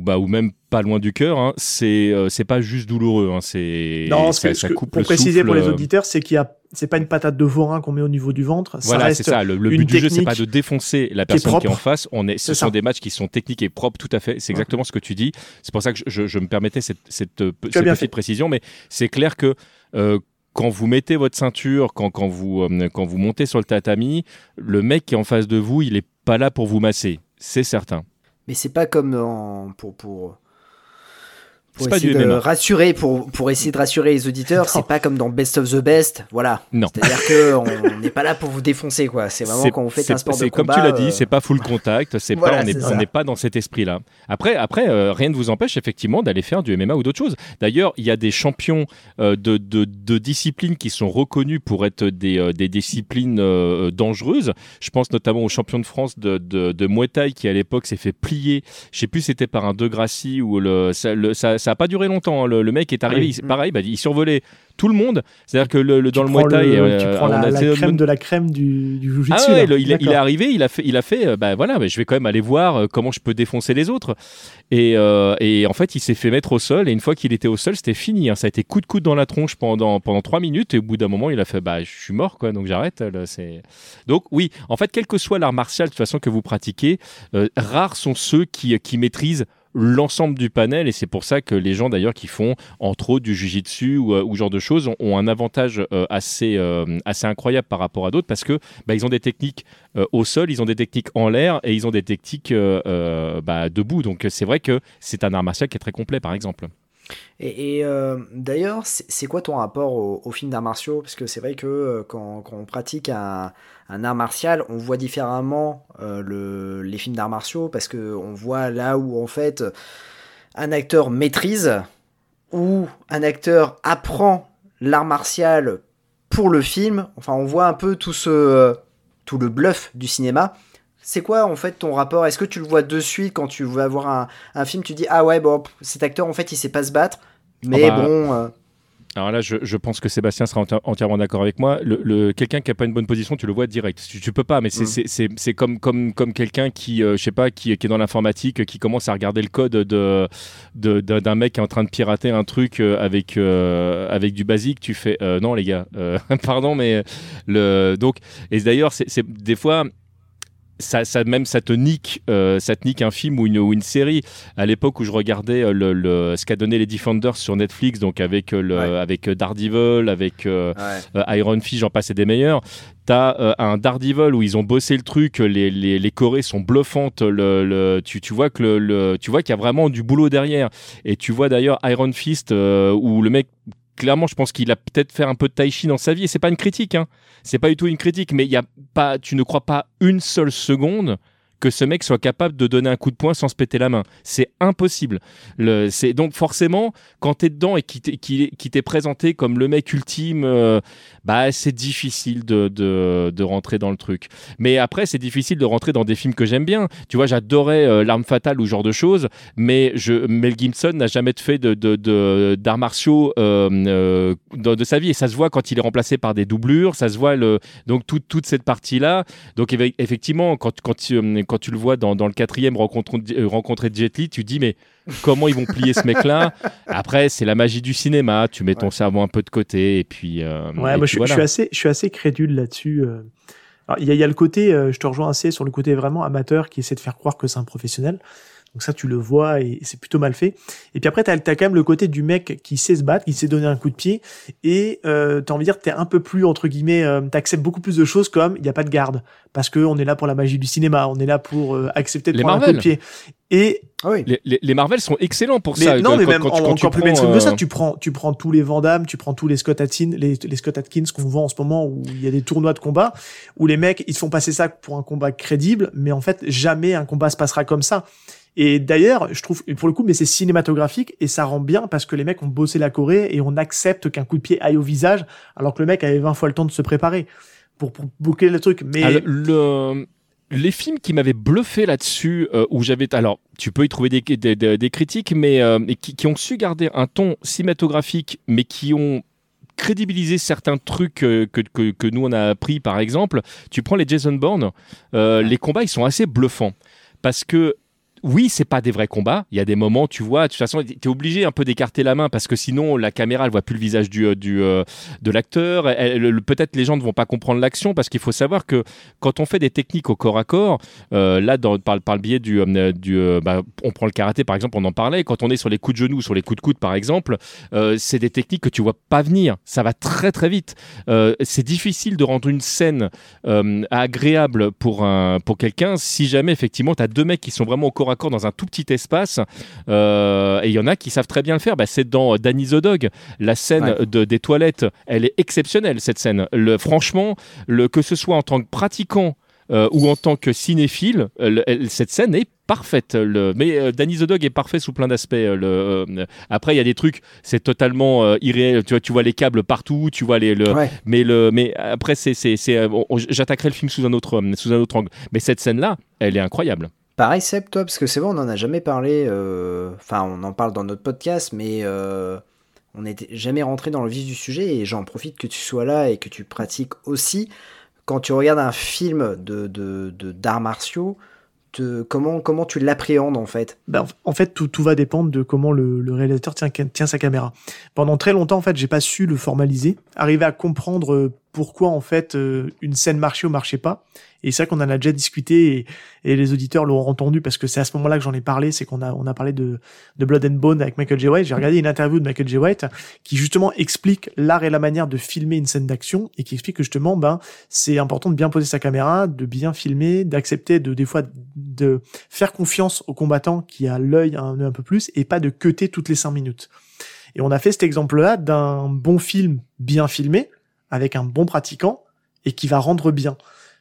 bah ou même pas loin du cœur, hein, c'est c'est pas juste douloureux, hein, c'est non, ça, ça coupe pour préciser pour les auditeurs, c'est qu'il y a c'est pas une patate de vorin qu'on met au niveau du ventre. Voilà, c'est ça. Le, le but du jeu, c'est pas de défoncer la personne qui est, qui est en face. On est, ce sont ça. des matchs qui sont techniques et propres, tout à fait. C'est exactement ouais. ce que tu dis. C'est pour ça que je, je, je, me permettais cette, cette, cette petite fait. précision, mais c'est clair que euh, quand vous mettez votre ceinture, quand, quand, vous, euh, quand vous montez sur le tatami, le mec qui est en face de vous, il est pas là pour vous masser. C'est certain. Mais c'est pas comme en, pour, pour, pour pas essayer du de MMA. rassurer, pour, pour essayer de rassurer les auditeurs, c'est pas comme dans Best of the Best, voilà. Non. C'est-à-dire que on n'est pas là pour vous défoncer, quoi. C'est vraiment quand vous faites un sport de comme combat. Comme tu l'as dit, euh... c'est pas full contact, c'est voilà, pas, on n'est on pas dans cet esprit-là. Après, après, euh, rien ne vous empêche effectivement d'aller faire du MMA ou d'autres choses. D'ailleurs, il y a des champions euh, de, de, de, disciplines qui sont reconnus pour être des, euh, des disciplines dangereuses. Je pense notamment au champion de France de, de, de Muay Thai qui à l'époque s'est fait plier. Je sais plus, c'était par un De Gracie ou le, ça, le, ça, ça a pas duré longtemps. Hein le, le, mec est arrivé, oui. il, pareil, bah, il survolait tout le monde. C'est-à-dire que le, le dans le Muay Thai, le, euh, tu prends la, la crème de la crème du, du Ah ouais, il, il, est arrivé, il a fait, il a fait, bah voilà, bah, je vais quand même aller voir euh, comment je peux défoncer les autres. Et, euh, et en fait, il s'est fait mettre au sol. Et une fois qu'il était au sol, c'était fini. Hein. Ça a été coup de coude dans la tronche pendant pendant trois minutes. Et au bout d'un moment, il a fait, bah je suis mort, quoi. Donc j'arrête. Donc oui. En fait, quel que soit l'art martial de toute façon que vous pratiquez, euh, rares sont ceux qui qui maîtrisent l'ensemble du panel et c'est pour ça que les gens d'ailleurs qui font entre autres du jujitsu ou, ou genre de choses ont, un avantage euh, assez euh, assez incroyable par rapport à d'autres parce que bah, ils ont des techniques euh, au sol, ils ont des techniques en l'air et ils ont des techniques bah, debout donc c'est vrai que c'est un art martial qui est très complet par exemple. Et, euh, d'ailleurs, c'est quoi ton rapport au, au film d'arts martiaux? Parce que c'est vrai que euh, quand, quand, on pratique un, un, art martial, on voit différemment euh, le, les films d'arts martiaux parce que on voit là où en fait un acteur maîtrise ou un acteur apprend l'art martial pour le film. Enfin, on voit un peu tout ce tout le bluff du cinéma. C'est quoi en fait ton rapport? Est-ce que tu le vois de suite quand tu vas voir un, un film, tu dis ah ouais bon cet acteur en fait il sait pas se battre, mais Ah bah, bon. euh, Alors là, je, je pense que Sébastien sera enti- entièrement d'accord avec moi. Le, le- quelqu'un qui a pas une bonne position, tu le vois direct. Tu, tu peux pas, mais c'est Mm. comme comme comme quelqu'un qui, euh, je sais pas, qui, qui est dans l'informatique, qui commence à regarder le code de de- d'un d'un mec qui est en train de pirater un truc euh, avec euh, avec du basique. Tu fais euh, non les gars, euh, pardon, mais le donc et d'ailleurs c'est- des fois. Ça, ça même ça te nique euh, ça te nique un film ou une, ou une série à l'époque où je regardais euh, le, le- ce qu'a donné les Defenders sur Netflix donc avec euh, le Ouais. avec Daredevil avec euh, ouais. euh, Iron Fist, j'en passais des meilleurs. T'as un Daredevil où ils ont bossé le truc, les, les, les chorés sont bluffantes, le, le- tu, tu vois que le, le- tu vois qu'il y a vraiment du boulot derrière. Et tu vois d'ailleurs Iron Fist où le mec clairement je pense qu'il a peut-être fait un peu de tai chi dans sa vie et c'est pas une critique hein. C'est pas du tout une critique mais il y a pas tu ne crois pas une seule seconde que ce mec soit capable de donner un coup de poing sans se péter la main. C'est impossible. Le, c'est donc forcément quand t'es dedans et qui t'est, qui, qui t'est présenté comme le mec ultime, euh, bah c'est difficile de, de, de rentrer dans le truc. Mais après c'est difficile de rentrer dans des films que j'aime bien. Tu vois, j'adorais euh, l'arme fatale ou ce genre de choses, mais je, Mel Gibson n'a jamais fait de, d'arts martiaux euh, euh, de, sa vie et ça se voit quand il est remplacé par des doublures. Ça se voit le donc toute toute cette partie là. Donc effectivement quand quand tu, quand tu le vois dans, dans le quatrième rencontre, rencontrer Jet Li, tu dis mais comment ils vont plier ce mec-là Après c'est la magie du cinéma. Tu mets ton Ouais. cerveau un peu de côté et puis euh, Ouais, et moi puis je, voilà. je suis assez, je suis assez crédule là-dessus. euh. Il y, y a le côté, euh, je te rejoins assez sur le côté vraiment amateur qui essaie de faire croire que c'est un professionnel. Donc ça, tu le vois et c'est plutôt mal fait. Et puis après, t'as as quand même le côté du mec qui sait se battre, qui sait donner un coup de pied. Et euh, t'as envie de dire, t'es un peu plus, entre guillemets, euh, t'acceptes beaucoup plus de choses comme il n'y a pas de garde. Parce que on est là pour la magie du cinéma, on est là pour euh, accepter de Les prendre un coup de pied. Et Ah oui. Les, les, les Marvel sont excellents pour mais ça. non, Quand- mais même quand tu- en- quand tu encore plus prends, mainstream que ça, euh, tu prends, tu prends tous les Van Damme, tu prends tous les Scott Atkins, les, les Scott Atkins qu'on voit en ce moment où il y a des tournois de combat, où les mecs, ils se font passer ça pour un combat crédible, mais en fait, jamais un combat se passera comme ça. Et d'ailleurs, je trouve, pour le coup, mais c'est cinématographique et ça rend bien parce que les mecs ont bossé la Corée et on accepte qu'un coup de pied aille au visage alors que le mec avait 20 fois le temps de se préparer pour, pour boucler le truc. Mais Ah, le- le- les films qui m'avaient bluffé là-dessus, euh, où j'avais, alors tu peux y trouver des, des, des- des critiques, mais euh, qui, qui ont su garder un ton cinématographique, mais qui ont crédibilisé certains trucs euh, que, que, que nous on a appris, par exemple. Tu prends les Jason Bourne, euh, les combats ils sont assez bluffants parce que oui, c'est pas des vrais combats. Il y a des moments, tu vois, de toute façon, tu es obligé un peu d'écarter la main parce que sinon, la caméra, elle voit plus le visage du, euh, du, euh, de l'acteur. Peut-être les gens ne vont pas comprendre l'action parce qu'il faut savoir que quand on fait des techniques au corps à corps, euh, là, dans, par, le biais du, du bah, on prend le karaté par exemple, on en parlait. Quand on est sur les coups de genoux, sur les coups de coude par exemple, c'est des techniques que tu vois pas venir. Ça va très très vite. C'est difficile de rendre une scène agréable pour un pour quelqu'un si jamais effectivement tu as deux mecs qui sont vraiment au corps à dans un tout petit espace euh, et il y en a qui savent très bien le faire. Bah, c'est dans Danny the Dog la scène Ouais. de, des toilettes. Elle est exceptionnelle cette scène. Le, franchement le, que ce soit en tant que pratiquant euh, ou en tant que cinéphile euh, le- cette scène est parfaite. Le, mais euh, Danny the Dog est parfait sous plein d'aspects euh, euh, après il y a des trucs c'est totalement euh, irréel. Tu vois tu vois les câbles partout tu vois les le, Ouais. mais le mais après c'est euh, j'attaquerai le film sous un autre euh, sous un autre angle. Mais cette scène là elle est incroyable Pareil, Seb, toi, parce que c'est vrai, on n'en a jamais parlé. euh, Enfin, on en parle dans notre podcast, mais euh, on n'était jamais rentré dans le vif du sujet. Et j'en profite que tu sois là et que tu pratiques aussi. Quand tu regardes un film de d'arts martiaux, comment, comment tu l'appréhendes en fait? Ben, en fait, tout, va dépendre de comment le, le réalisateur tient, tient sa caméra. Pendant très longtemps, en fait, j'ai pas su le formaliser, arriver à comprendre euh, pourquoi en fait euh, une scène marchait ou marchait pas. Et c'est vrai qu'on en a déjà discuté et, et les auditeurs l'ont entendu parce que c'est à ce moment-là que j'en ai parlé, c'est qu'on a on a parlé de, de Blood and Bone avec Michael J. White. J'ai regardé une interview de Michael J. White qui justement explique l'art et la manière de filmer une scène d'action et qui explique que justement ben c'est important de bien poser sa caméra, de bien filmer, d'accepter de des fois de faire confiance au combattant qui a l'œil un, un peu plus et pas de cutter toutes les cinq minutes. Et on a fait cet exemple-là d'un bon film bien filmé avec un bon pratiquant et qui va rendre bien.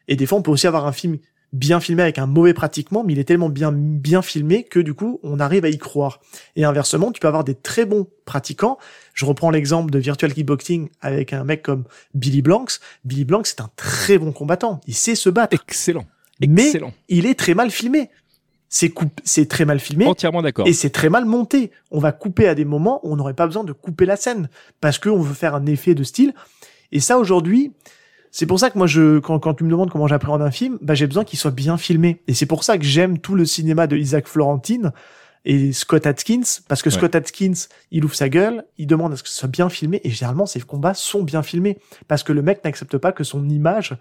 Et des fois, on peut aussi avoir un film bien filmé avec un mauvais pratiquement, mais il est tellement bien bien filmé que du coup on arrive à y croire. Et inversement, tu peux avoir des très bons pratiquants. Je reprends l'exemple de Virtual Kickboxing avec un mec comme Billy Blanks. Billy Blanks c'est un très bon combattant, il sait se battre. Excellent. Mais Excellent. il est très mal filmé. C'est c'est très mal filmé. Entièrement d'accord. Et c'est très mal monté. On va couper à des moments où on n'aurait pas besoin de couper la scène parce qu'on veut faire un effet de style. Et ça aujourd'hui, c'est pour ça que moi je quand, quand tu me demandes comment j'appréhende un film, bah j'ai besoin qu'il soit bien filmé. Et c'est pour ça que j'aime tout le cinéma de Isaac Florentine et Scott Atkins parce que Ouais. Scott Atkins, il ouvre sa gueule, il demande à ce que ce soit bien filmé et généralement ces combats sont bien filmés parce que le mec n'accepte pas que son image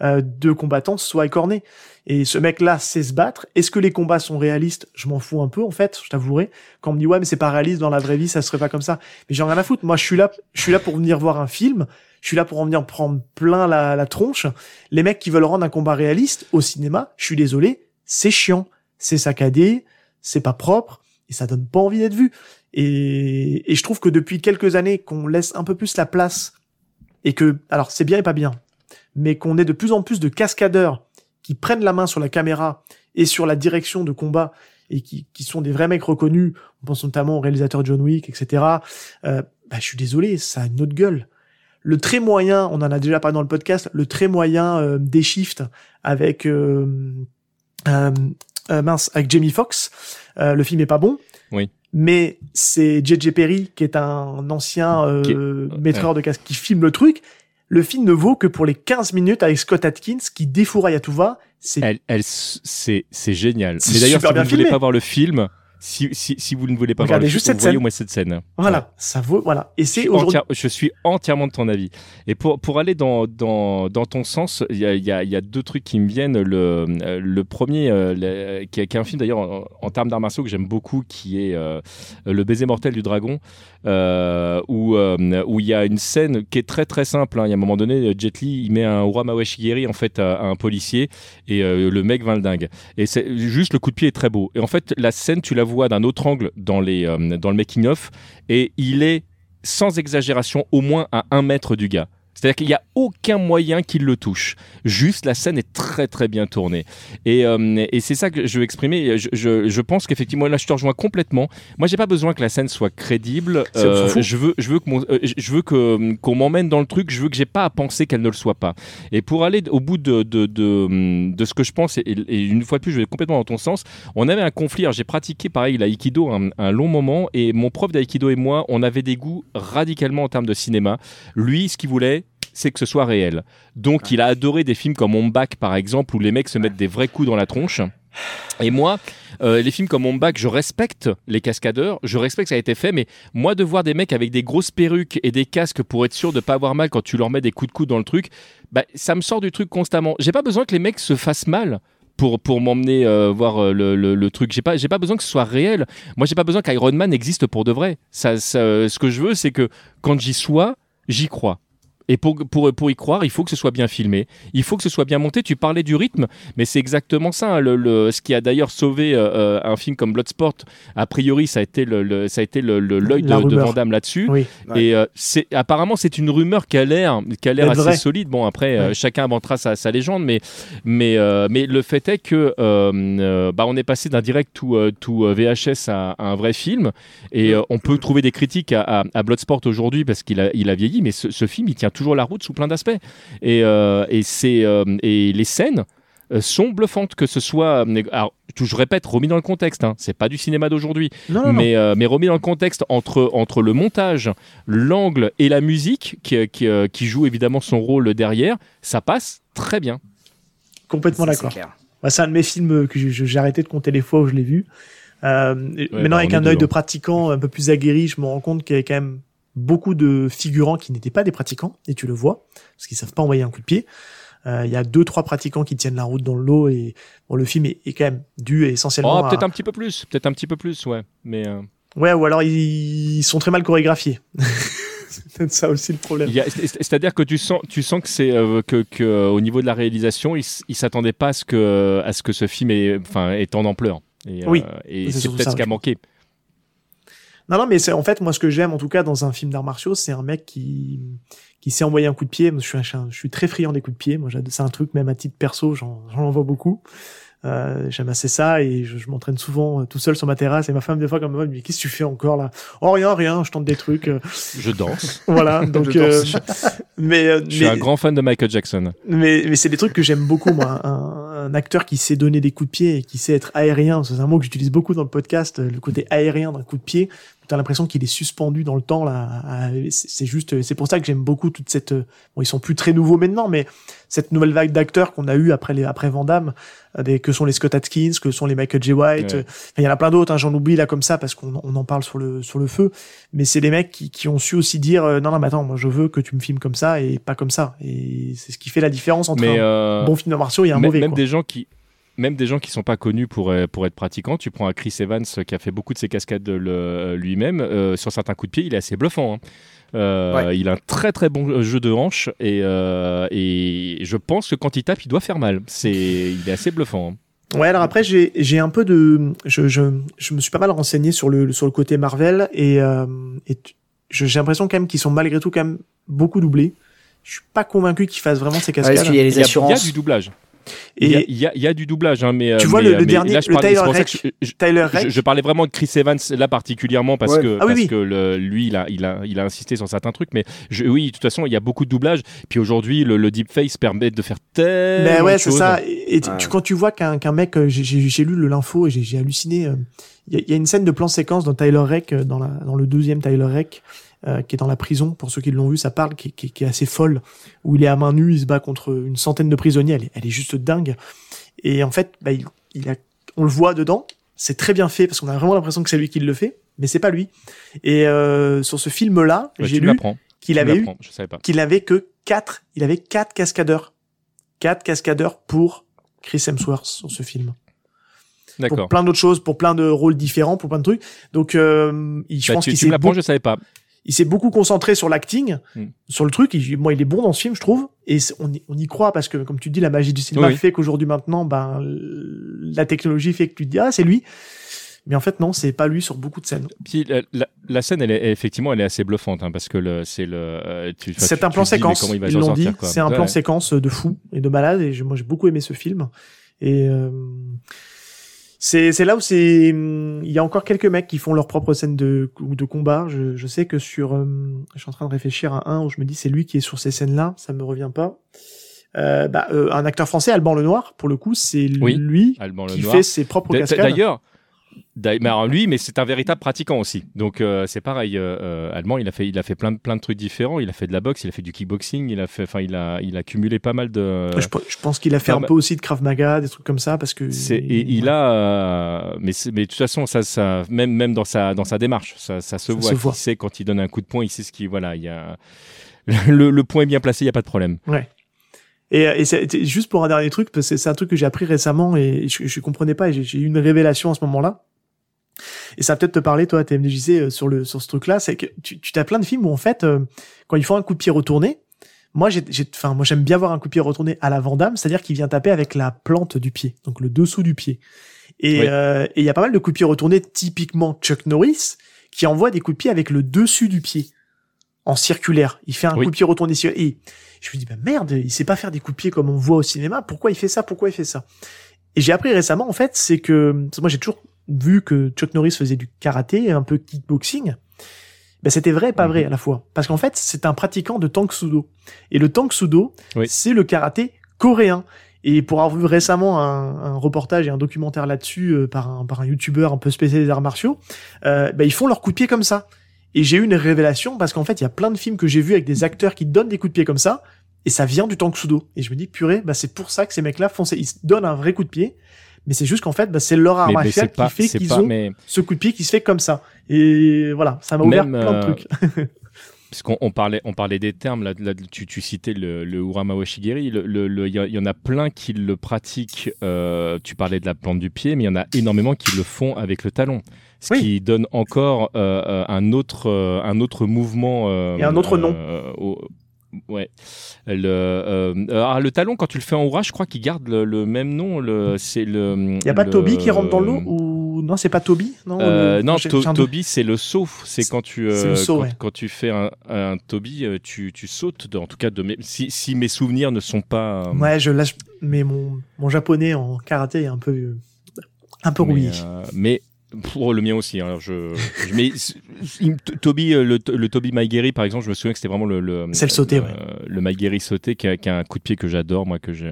euh, de combattant soit écornée. Et ce mec-là sait se battre. Est-ce que les combats sont réalistes? Je m'en fous un peu en fait, je t'avouerai. Quand on me dit ouais mais c'est pas réaliste dans la vraie vie, ça serait pas comme ça. Mais j'en ai rien à foutre. Moi je suis là, je suis là pour venir voir un film. Je suis là pour en venir prendre plein la, la tronche. Les mecs qui veulent rendre un combat réaliste au cinéma, je suis désolé, c'est chiant, c'est saccadé, c'est pas propre et ça donne pas envie d'être vu. Et, et je trouve que depuis quelques années qu'on laisse un peu plus la place et que, alors c'est bien et pas bien, mais qu'on ait de plus en plus de cascadeurs qui prennent la main sur la caméra et sur la direction de combat et qui, qui sont des vrais mecs reconnus, on pense notamment au réalisateur John Wick, etc. Euh, bah, je suis désolé, ça a une autre gueule. Le très moyen, on en a déjà parlé dans le podcast, le très moyen euh, des shifts avec euh, euh, euh, mince avec Jamie Foxx, euh, le film est pas bon. Oui. Mais c'est JJ Perry qui est un ancien euh, Qui maîtreur de casque qui filme le truc. Le film ne vaut que pour les 15 minutes avec Scott Atkins qui défouraille à tout va. C'est Elle, elle, c'est, génial. Mais d'ailleurs, si vous ne voulez pas voir le film, si, si, si vous ne voulez pas Regardez voir le juste film, cette voyez scène. au moins cette scène. voilà, ça vaut voilà. Et Je c'est aujourd'hui je suis entièrement de ton avis. Et pour, pour aller dans, dans, dans ton sens, il y a, y, a, y a deux trucs qui me viennent. Le, le premier, euh, le- qui, est, qui est un film d'ailleurs en, en termes d'arts martiaux que j'aime beaucoup, qui est euh, Le baiser mortel du dragon, euh, où, euh, où il y a une scène qui est très très simple. hein. Il y a un moment donné, Jet Li, il met un Ura Mawashigiri en fait à, à un policier et le mec va le dingue. Et c'est juste le coup de pied est très beau. Et en fait, la scène, tu la vois d'un autre angle dans, les, euh, dans le making of et il est sans exagération au moins à un mètre du gars. C'est-à-dire qu'il n'y a aucun moyen qu'il le touche. Juste, la scène est très très bien tournée. Et, euh, et c'est ça que je veux exprimer. Je, je, je pense qu'effectivement, là, je te rejoins complètement. Moi, j'ai pas besoin que la scène soit crédible. Fout. je veux, je veux que mon- euh, je veux que qu'on m'emmène dans le truc. Je veux que j'ai pas à penser qu'elle ne le soit pas. Et pour aller au bout de de, de, de ce que je pense, et, et une fois de plus, je vais complètement dans ton sens. On avait un conflit. Alors, j'ai pratiqué pareil l'aïkido un, un long moment, et mon prof d'aïkido et moi, on avait des goûts radicalement en termes de cinéma. Lui, ce qu'il voulait, c'est que ce soit réel. Donc, il a adoré des films comme On Back, par exemple, où les mecs se mettent des vrais coups dans la tronche. Et moi, euh, les films comme On Back, je respecte les cascadeurs, je respecte que ça a été fait, mais moi, de voir des mecs avec des grosses perruques et des casques pour être sûr de pas avoir mal quand tu leur mets des coups de coude dans le truc, bah, ça me sort du truc constamment. J'ai pas besoin que les mecs se fassent mal. Pour, pour m'emmener euh, voir euh, le, le, le truc. J'ai pas, j'ai pas besoin que ce soit réel. Moi, j'ai pas besoin qu'Iron Man existe pour de vrai. Ça, ça- ce que je veux, c'est que quand j'y sois, j'y crois. Et pour, pour, pour y croire, il faut que ce soit bien filmé, il faut que ce soit bien monté. Tu parlais du rythme, mais c'est exactement ça. hein, le, le- ce qui a d'ailleurs sauvé euh, euh, un film comme Bloodsport, a priori, ça a été le, le- ça a été le- le- l'œil de, de. Van Damme là-dessus. Oui. Ouais. Et euh, c'est apparemment c'est une rumeur qui a l'air qui a l'air assez vrai. solide. Bon après euh, chacun inventera sa, sa légende, mais mais euh, mais le fait est que bah on est passé d'un direct to, euh, to, euh, VHS à, à un vrai film et euh, on peut trouver des critiques à, à, à Bloodsport aujourd'hui parce qu'il a il a vieilli, mais ce, ce film il tient toujours la route sous plein d'aspects et euh, et c'est euh, et les scènes euh, sont bluffantes que ce soit alors je répète remis dans le contexte hein, c'est pas du cinéma d'aujourd'hui mais, euh, mais remis dans le contexte entre, entre le montage, l'angle et la musique, qui, qui, qui joue évidemment son rôle derrière, ça passe très bien. complètement d'accord. c'est. Bah, un de mes films que j'ai arrêté de compter les fois où je l'ai vu. Euh, Ouais, maintenant, bah, avec un œil de pratiquant un peu plus aguerri, je me rends compte qu'il y avait quand même beaucoup de figurants qui n'étaient pas des pratiquants, et tu le vois, parce qu'ils savent pas envoyer un coup de pied. Euh, Il y a deux, trois pratiquants qui tiennent la route dans le lot, et bon, le film est, est quand même dû essentiellement Oh, à- peut-être un petit peu plus, peut-être un petit peu plus, ouais. Mais euh, Ouais, ou alors ils, ils sont très mal chorégraphiés. c'est peut-être ça aussi le problème. c'est-à-dire que tu sens, tu sens que c'est euh, que, que, au niveau de la réalisation, il, s- il s'attendait pas à ce que à ce que ce film est, enfin, est en ampleur. Et, Oui, et c'est peut-être ce qui a manqué. Non, non, mais c'est en fait moi ce que j'aime en tout cas dans un film d'arts martiaux, c'est un mec qui qui sait envoyer un coup de pied. Moi, je suis, un- je suis très friand des coups de pied. Moi, c'est un truc même à titre perso, j'en j'en envoie beaucoup. Euh, j'aime assez ça et je, je m'entraîne souvent euh, tout seul sur ma terrasse et ma femme des fois comme me dit qu'est-ce que tu fais encore là? Oh rien rien je tente des trucs euh, Je danse. voilà donc Je euh, danse. mais euh, Je suis mais- un grand fan de Michael Jackson. mais, mais c'est des trucs que j'aime beaucoup, moi. Un, un acteur qui sait donner des coups de pied et qui sait être aérien, c'est un mot que j'utilise beaucoup dans le podcast, le côté aérien d'un coup de pied. T'as l'impression qu'il est suspendu dans le temps, là. C'est juste, c'est pour ça que j'aime beaucoup toute cette, bon, ils sont plus très nouveaux maintenant, mais cette nouvelle vague d'acteurs qu'on a eu après les, après Van Damme, des, que sont les Scott Atkins, que sont les Michael J. White. Ouais. Il y en a plein d'autres, hein, j'en oublie là comme ça parce qu'on on en parle sur le, sur le feu. Mais c'est des mecs qui, qui ont su aussi dire, euh, non, non, mais attends, moi je veux que tu me filmes comme ça et pas comme ça. Et c'est ce qui fait la différence entre Mais un euh, bon film de martiaux et un mauvais. même quoi. des gens qui même des gens qui sont pas connus pour, euh, pour être pratiquants, tu prends un Chris Evans euh, qui a fait beaucoup de ses cascades de le- lui-même, euh, sur certains coups de pied, il est assez bluffant. hein. Euh, Il a un très très bon jeu de hanche et, euh, et je pense que quand il tape, il doit faire mal. C'est, il est assez bluffant. hein. Ouais, alors après, j'ai, j'ai un peu de, je, je, je me suis pas mal renseigné sur le, sur le côté Marvel et, euh, et tu- je- j'ai l'impression quand même qu'ils sont malgré tout quand même beaucoup doublés. Je suis pas convaincu qu'ils fassent vraiment ces Ouais, cascades. parce qu'il y a Il les y a, il y a assurances. du doublage. Il y a, et il y a- il y a du doublage, hein, mais Tu euh, vois, mais, le- le mais dernier, là, je le parlais- Tyler Reck, je- je- Tyler Je, Reck, je parlais vraiment de Chris Evans là particulièrement parce Ouais. que Ah oui, parce oui. que le, lui il a il a il a insisté sur certains trucs mais je, oui de toute façon il y a beaucoup de doublage puis aujourd'hui le, le deepface permet de faire tellement Ben ouais, de c'est choses. ça. Et, tu- Ouais. tu- quand tu vois qu'un qu'un mec, euh, j'ai- lu le l'info et j'ai halluciné. euh, Il y, a- il y a une scène de plan séquence dans Tyler Reck, euh, dans, la, dans le deuxième Tyler Reck, euh, qui est dans la prison. Pour ceux qui l'ont vu, ça parle, qui, qui- qui est assez folle, où il est à main nue, il se bat contre une centaine de prisonniers. Elle est, elle est juste dingue. Et en fait, bah, il, il a, on le voit dedans. C'est très bien fait parce qu'on a vraiment l'impression que c'est lui qui le fait, mais c'est pas lui. Et euh, sur ce film-là, Ouais, j'ai tu lu qu'il Tu avait eu m'apprends, je savais pas. qu'il avait que quatre, il avait quatre cascadeurs. Quatre cascadeurs pour Chris Hemsworth sur ce film. Pour plein d'autres choses, pour plein de rôles différents, pour plein de trucs. Donc, euh, je Bah, pense tu qu'il tu s'est me l'apprends, beaucoup, je savais pas. Il s'est beaucoup concentré sur l'acting, Hmm. sur le truc. Il, moi, il est bon dans ce film, je trouve. Et on y, on y croit parce que, comme tu dis, la magie du cinéma Oui. fait qu'aujourd'hui, maintenant, ben, la technologie fait que tu te dis, ah, c'est lui. Mais en fait, non, c'est pas lui sur beaucoup de scènes. Puis la, la- la scène, elle est effectivement, elle est assez bluffante hein, parce que le, c'est le. euh, tu- C'est tu- un plan séquence. il Ils l'ont dit. C'est un Ouais. plan séquence de fou et de malade. Et moi, j'ai beaucoup aimé ce film. Et euh, c'est c'est là où c'est. hum, Il y a encore quelques mecs qui font leur propre scène de de combat. Je, je sais que sur. euh, je suis en train de réfléchir à un où je me dis c'est lui qui est sur ces scènes-là. Ça me revient pas. Euh, bah, euh, un acteur français, Alban Lenoir, pour le coup, c'est Oui, lui Alban qui Lenoir. fait ses propres cascades. D'ailleurs, alors lui, mais c'est un véritable pratiquant aussi. Donc euh, c'est pareil. euh, euh, Allemand, il a fait, il a fait plein de plein de trucs différents. Il a fait de la boxe, il a fait du kickboxing, il a fait, enfin, il a, il a cumulé pas mal de. je, pe- je pense qu'il a fait un peu aussi de Krav Maga, des trucs comme ça, parce que. C'est, et il a, euh, mais, c'est- mais de toute façon, ça, ça, même, même dans sa, dans sa démarche, ça, ça se Ça voit. se voit. sait quand il donne un coup de poing, il sait ce qui, voilà, il y a, le, le point est bien placé, il y a pas de problème. Et, et c'est c'est juste pour un dernier truc, parce que c'est un truc que j'ai appris récemment et je, je comprenais pas et j'ai- j'ai eu une révélation à ce moment-là. Et ça va peut-être te parler, toi, TMDJC, euh, sur le sur ce truc-là, c'est que tu, tu as plein de films où en fait, euh, quand ils font un coup de pied retourné, moi j'ai, enfin moi j'aime bien voir un coup de pied retourné à la Vandame, c'est-à-dire qu'il vient taper avec la plante du pied, donc le dessous du pied. Et Oui. euh, et il y a pas mal de coups de pied retournés, typiquement Chuck Norris, qui envoie des coups de pied avec le dessus du pied en circulaire. Il fait un Oui. coup de pied retourné et je me dis bah merde, il sait pas faire des coups de pied comme on voit au cinéma. Pourquoi il fait ça? Pourquoi il fait ça? Et j'ai appris récemment en fait, c'est que moi j'ai toujours vu que Chuck Norris faisait du karaté, un peu kickboxing. Ben c'était vrai et pas vrai Mhm. à la fois, parce qu'en fait c'est un pratiquant de Tang Sudo. Et le Tang Sudo, Oui. c'est le karaté coréen. Et pour avoir vu récemment un, un reportage et un documentaire là-dessus euh, par un par un youtubeur un peu spécialisé des arts martiaux, euh, ben ils font leurs coups de pied comme ça. Et j'ai eu une révélation parce qu'en fait, il y a plein de films que j'ai vus avec des acteurs qui donnent des coups de pied comme ça, et ça vient du Tangsudo. Et je me dis, purée, bah c'est pour ça que ces mecs-là font, ça. ils donnent un vrai coup de pied, mais c'est juste qu'en fait, bah, c'est leur art mais, mais pas, qui fait qu'ils ont mais ce coup de pied qui se fait comme ça. Et voilà, ça m'a ouvert plein de euh, trucs. Puisqu'on on parlait, on parlait des termes, là, là, tu, tu citais le, le Urama Washigiri, il le, le- il y, en a plein qui le pratiquent, euh, tu parlais de la plante du pied, mais il y en a énormément qui le font avec le talon. Ce Oui. qui donne encore euh, un, autre, un autre mouvement. euh, Et un autre nom. au- ouais. Le, euh, ah, le talon, quand tu le fais en Oura, je crois qu'il garde le, le même nom. Le, c'est le. Il y a pas Toby qui rentre dans l'eau ou non, c'est pas Toby, non. Euh, non, to-. Toby, c'est le saut. C'est quand tu euh, saut, quand, ouais. quand tu fais un, un Toby, euh, tu, tu sautes. en tout cas, de mes, si, si mes souvenirs ne sont pas. euh, Ouais, je lâche, mais mon, mon japonais en karaté est un peu, euh, un peu rouillé. euh, mais pour le mien aussi. hein, Alors je, je- mais Toby, euh, le, le Toby Maigeri, par exemple, je me souviens que c'était vraiment le le, C'est le sauté, ouais. le Maigeri sauté qui a, qui a un coup de pied que j'adore, moi que je